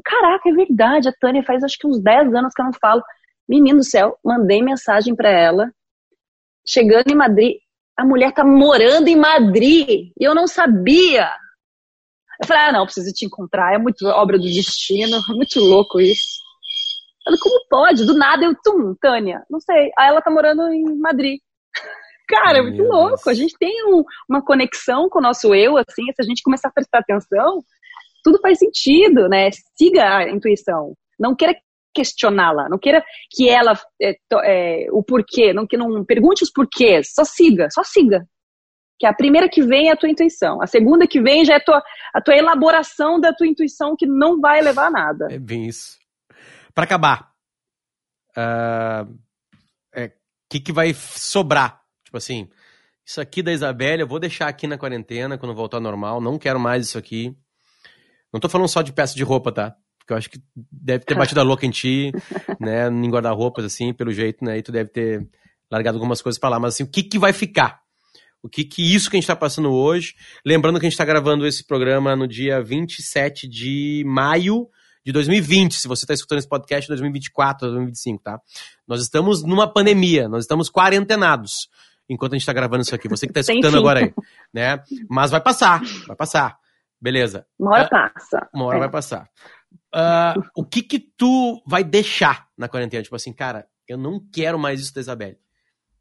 Caraca, é verdade, a Tânia faz acho que uns 10 anos que eu não falo. Menino do céu, mandei mensagem para ela. Chegando em Madrid, a mulher tá morando em Madrid e eu não sabia. Eu falei, ah, não, preciso te encontrar, é muito obra do destino, é muito louco isso. Como pode? Do nada eu, tum, Tânia, não sei. Aí ela tá morando em Madrid. Cara, é muito louco. A gente tem um, uma conexão com o nosso eu, assim, se a gente começar a prestar atenção, tudo faz sentido, né? Siga a intuição. Não queira questioná-la, não queira que ela é, é, o porquê, não que não pergunte os porquês, só siga, só siga. Que a primeira que vem é a tua intuição, a segunda que vem já é a tua, a tua elaboração da tua intuição que não vai levar a nada. É bem isso. Para acabar, o uh, é, que, que vai sobrar? Tipo assim, isso aqui da Isabelle eu vou deixar aqui na quarentena quando voltar ao normal, não quero mais isso aqui. Não tô falando só de peça de roupa, tá? Porque eu acho que deve ter batido a louca em ti, [LAUGHS] né? Em guarda-roupas, assim, pelo jeito, né? E tu deve ter largado algumas coisas para lá. Mas assim, o que, que vai ficar? O que, que isso que a gente tá passando hoje? Lembrando que a gente tá gravando esse programa no dia 27 de maio de 2020. Se você tá escutando esse podcast, 2024, 2025, tá? Nós estamos numa pandemia, nós estamos quarentenados enquanto a gente tá gravando isso aqui. Você que tá escutando agora aí, né? Mas vai passar, vai passar. Beleza. Uma hora uh, passa. Uma hora é. vai passar. Uh, o que que tu vai deixar na quarentena? Tipo assim, cara, eu não quero mais isso da Isabelle.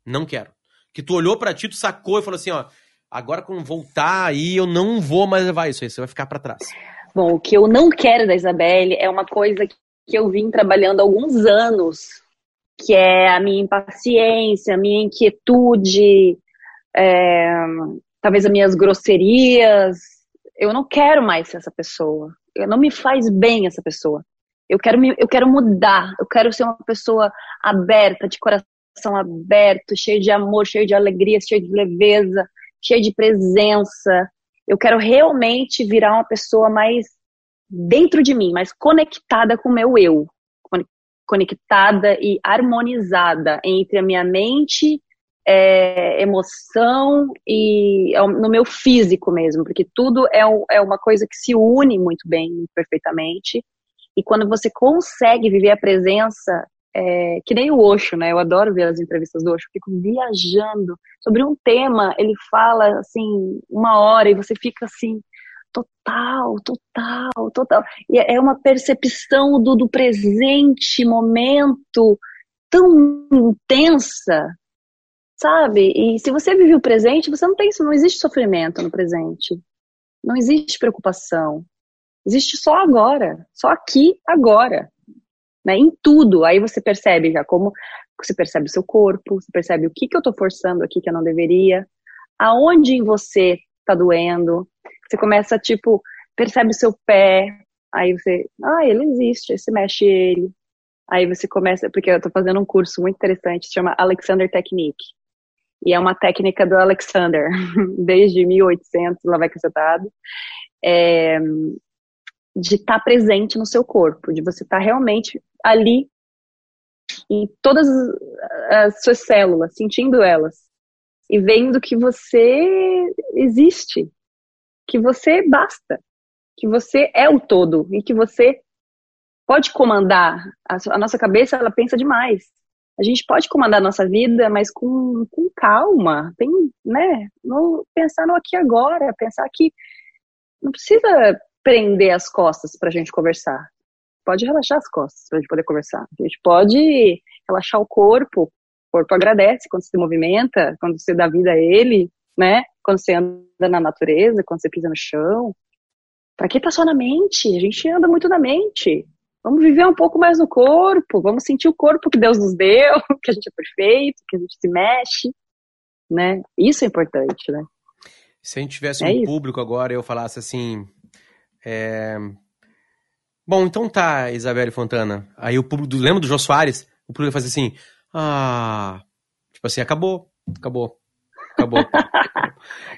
Não quero. Que tu olhou para ti, tu sacou e falou assim, ó, agora quando voltar aí, eu não vou mais levar isso aí, você vai ficar para trás. Bom, o que eu não quero da Isabelle é uma coisa que eu vim trabalhando há alguns anos, que é a minha impaciência, a minha inquietude, é, talvez as minhas grosserias, eu não quero mais ser essa pessoa. Eu não me faz bem essa pessoa. Eu quero me, eu quero mudar. Eu quero ser uma pessoa aberta, de coração aberto, cheio de amor, cheio de alegria, cheio de leveza, cheio de presença. Eu quero realmente virar uma pessoa mais dentro de mim, mais conectada com o meu eu, conectada e harmonizada entre a minha mente é, emoção e é no meu físico mesmo, porque tudo é, é uma coisa que se une muito bem, perfeitamente. E quando você consegue viver a presença, é, que nem o Osho, né? Eu adoro ver as entrevistas do Osho, fico viajando sobre um tema, ele fala assim uma hora e você fica assim total, total, total. E é uma percepção do, do presente momento tão intensa sabe? E se você vive o presente, você não tem isso, não existe sofrimento no presente. Não existe preocupação. Existe só agora, só aqui, agora. Né? Em tudo. Aí você percebe já como você percebe o seu corpo, você percebe o que, que eu tô forçando aqui que eu não deveria, aonde em você tá doendo. Você começa, tipo, percebe o seu pé, aí você, ah, ele existe, aí você mexe ele. Aí você começa, porque eu tô fazendo um curso muito interessante, chama Alexander Technique. E é uma técnica do Alexander, [LAUGHS] desde 1800, lá vai cacetado, é, de estar tá presente no seu corpo, de você estar tá realmente ali em todas as suas células, sentindo elas e vendo que você existe, que você basta, que você é o todo e que você pode comandar. A, nossa cabeça ela pensa demais a gente pode comandar a nossa vida, mas com, com calma, tem, né? No, pensar no aqui agora, pensar que não precisa prender as costas para a gente conversar. Pode relaxar as costas para a gente poder conversar. A gente pode relaxar o corpo. O corpo agradece quando se movimenta, quando você dá vida a ele, né? Quando você anda na natureza, quando você pisa no chão. Para que tá só na mente? A gente anda muito na mente. Vamos viver um pouco mais no corpo, vamos sentir o corpo que Deus nos deu, [LAUGHS] que a gente é perfeito, que a gente se mexe, né? Isso é importante, né? Se a gente tivesse é um isso. público agora e eu falasse assim. É... Bom, então tá, Isabelle Fontana. Aí o público. Lembra do Jô Soares? O público ia fazer assim. Ah. Tipo assim, acabou. Acabou. Acabou.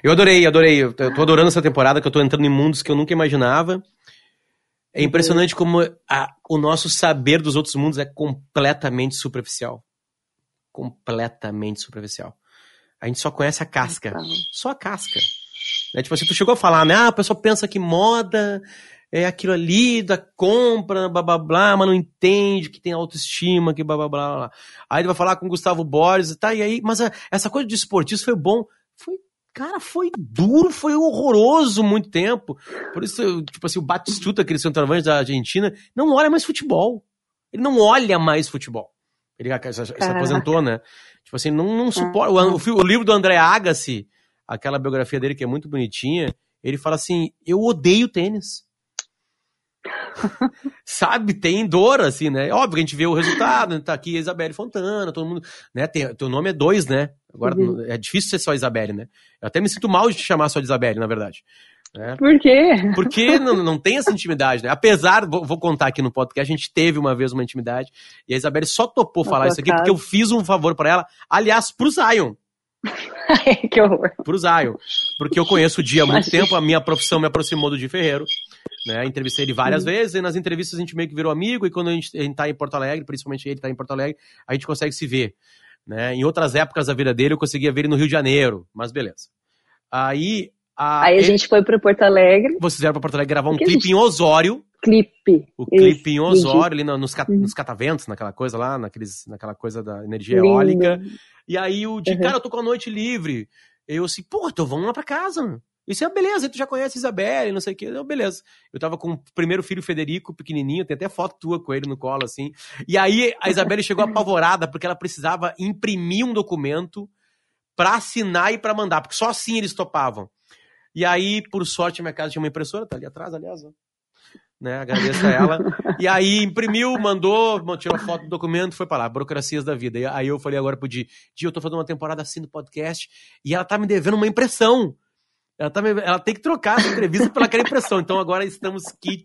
eu adorei, adorei. Eu tô adorando essa temporada, que eu tô entrando em mundos que eu nunca imaginava. É impressionante como a, o nosso saber dos outros mundos é completamente superficial. Completamente superficial. A gente só conhece a casca. Então. Só a casca. Né? Tipo assim, tu chegou a falar, né? Ah, a pessoa pensa que moda é aquilo ali da compra, blá blá blá, mas não entende que tem autoestima, que blá blá blá. blá. Aí ele vai falar com o Gustavo Borges, tá? E aí, mas a, essa coisa de esportista foi bom. Foi Cara, foi duro, foi horroroso muito tempo. Por isso, tipo assim, o Batistuta, aquele centroavante da Argentina, não olha mais futebol. Ele não olha mais futebol. Ele se, se aposentou, né? Tipo assim, não, não suporta. O, o, livro do André Agassi, aquela biografia dele que é muito bonitinha, ele fala assim: Eu odeio tênis. [LAUGHS] Sabe, tem dor, assim, né? Óbvio que a gente vê o resultado, né? tá aqui a Isabelle Fontana, todo mundo, né? Tem, teu nome é dois, né? Agora uhum. é difícil ser só Isabelle, né? Eu até me sinto mal de te chamar só de Isabelle, na verdade. Né? Por quê? Porque não, não tem essa intimidade, né? Apesar, vou, vou, contar aqui no podcast, a gente teve uma vez uma intimidade e a Isabelle só topou falar isso aqui porque eu fiz um favor para ela, aliás, pro Zion. [LAUGHS] que horror. Pro Zion. Porque eu conheço o Dia há muito tempo, a minha profissão me aproximou do Di Ferreiro. Né? Entrevistei ele várias uhum. vezes, e nas entrevistas a gente meio que virou amigo, e quando a gente, a gente tá em Porto Alegre, principalmente ele tá em Porto Alegre, a gente consegue se ver. Né? Em outras épocas da vida dele, eu conseguia ver ele no Rio de Janeiro, mas beleza. Aí. A, Aí a ele... gente foi para Porto Alegre. Vocês vieram para Porto Alegre gravar um clipe gente... em Osório. Clipe. O clipe em Osório, ali nos, cat... uhum. nos cataventos, naquela coisa lá, naqueles, naquela coisa da energia Lindo. eólica. E aí o de, uhum. cara, eu tô com a noite livre. Eu assim, pô, então vamos lá pra casa. Isso é beleza, tu já conhece Isabelle, não sei o. Eu, beleza. Eu tava com o primeiro filho, Federico, pequenininho, tem até foto tua com ele no colo, assim. E aí a Isabelle chegou apavorada porque ela precisava imprimir um documento para assinar e para mandar, porque só assim eles topavam. E aí, por sorte, minha casa tinha uma impressora, tá ali atrás, aliás, ó né? Agradeço a ela. E aí imprimiu, mandou, tirou foto do documento, foi para lá, burocracias da vida. E aí eu falei agora pro Di, Di, eu tô fazendo uma temporada assim do podcast e ela tá me devendo uma impressão. Ela, tá ela tem que trocar essa entrevista pela aquela impressão. Então agora estamos kit.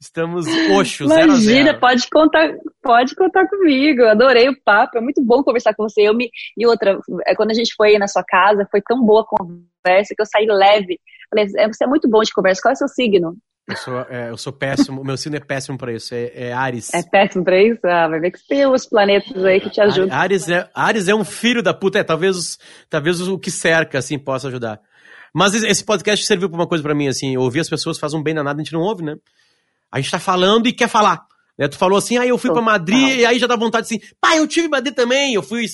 Estamos oxos, Imagina, zero zero. pode contar, pode contar comigo. Adorei o papo, é muito bom conversar com você. Eu me e outra, é, quando a gente foi na sua casa, foi tão boa a conversa que eu saí leve. Falei, é, você é muito bom de conversa. Qual é o seu signo? Eu sou, é, eu sou péssimo, meu signo é péssimo para isso, é, é, Ares. É péssimo para isso? Ah, vai ver que tem os planetas aí que te ajudam. Ares é, Ares é um filho da puta, é, talvez, talvez o que cerca, assim, possa ajudar. Mas esse podcast serviu pra uma coisa para mim, assim, ouvir as pessoas faz um bem danado, a gente não ouve, né? A gente tá falando e quer falar. Né? Tu falou assim, aí ah, eu fui para Madrid, e aí já dá vontade assim, pai, eu tive Madrid também, eu fui,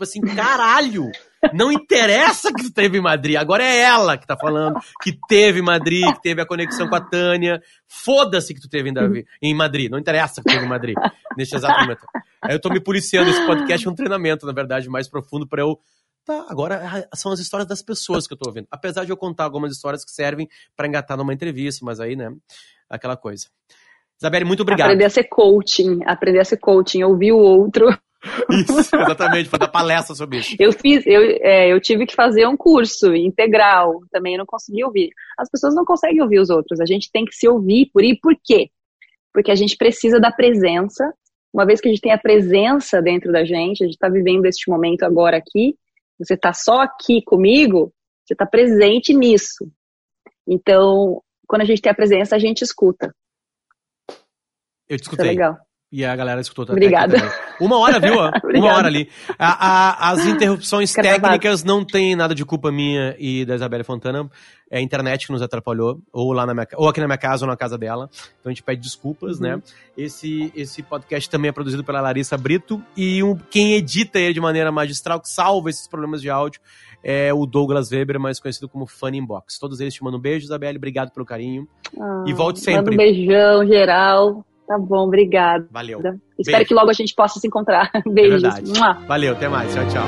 assim, caralho. Não interessa que tu teve em Madrid, agora é ela que tá falando que teve em Madrid, que teve a conexão com a Tânia. Foda-se que tu teve em, Davi, em Madrid, não interessa que teve em Madrid, neste exato momento. Aí eu tô me policiando, esse podcast é um treinamento, na verdade, mais profundo para eu Tá, agora são as histórias das pessoas que eu tô ouvindo. Apesar de eu contar algumas histórias que servem para engatar numa entrevista, mas aí, né, aquela coisa. Isabelle, muito obrigado. Aprender a ser coaching, aprender a ser coaching, ouvir o outro [LAUGHS] isso, exatamente, foi dar palestra sobre isso. Eu fiz, eu, é, eu tive que fazer um curso integral, também não consegui ouvir. As pessoas não conseguem ouvir os outros, a gente tem que se ouvir por ir por quê? Porque a gente precisa da presença. Uma vez que a gente tem a presença dentro da gente, a gente está vivendo este momento agora aqui, você está só aqui comigo, você está presente nisso. Então, quando a gente tem a presença, a gente escuta. Eu te escutei. Isso é legal. E a galera escutou também. Obrigada. Uma hora, viu? [LAUGHS] Uma hora ali. A, a, as [LAUGHS] interrupções técnicas não tem nada de culpa minha e da Isabela Fontana. É a internet que nos atrapalhou, ou lá na minha, ou aqui na minha casa ou na casa dela. Então a gente pede desculpas, né? uhum. né? Esse, esse podcast também é produzido pela Larissa Brito e um, quem edita ele de maneira magistral, que salva esses problemas de áudio, é o Douglas Weber, mais conhecido como Funny Inbox. Todos eles te mandam um beijo, Isabelle. Obrigado pelo carinho. Ah, e volte sempre. um beijão geral. Tá bom, obrigada. Valeu. Espero Beijo. que logo a gente possa se encontrar. [LAUGHS] Beijos. É Valeu, até mais. Tchau, tchau.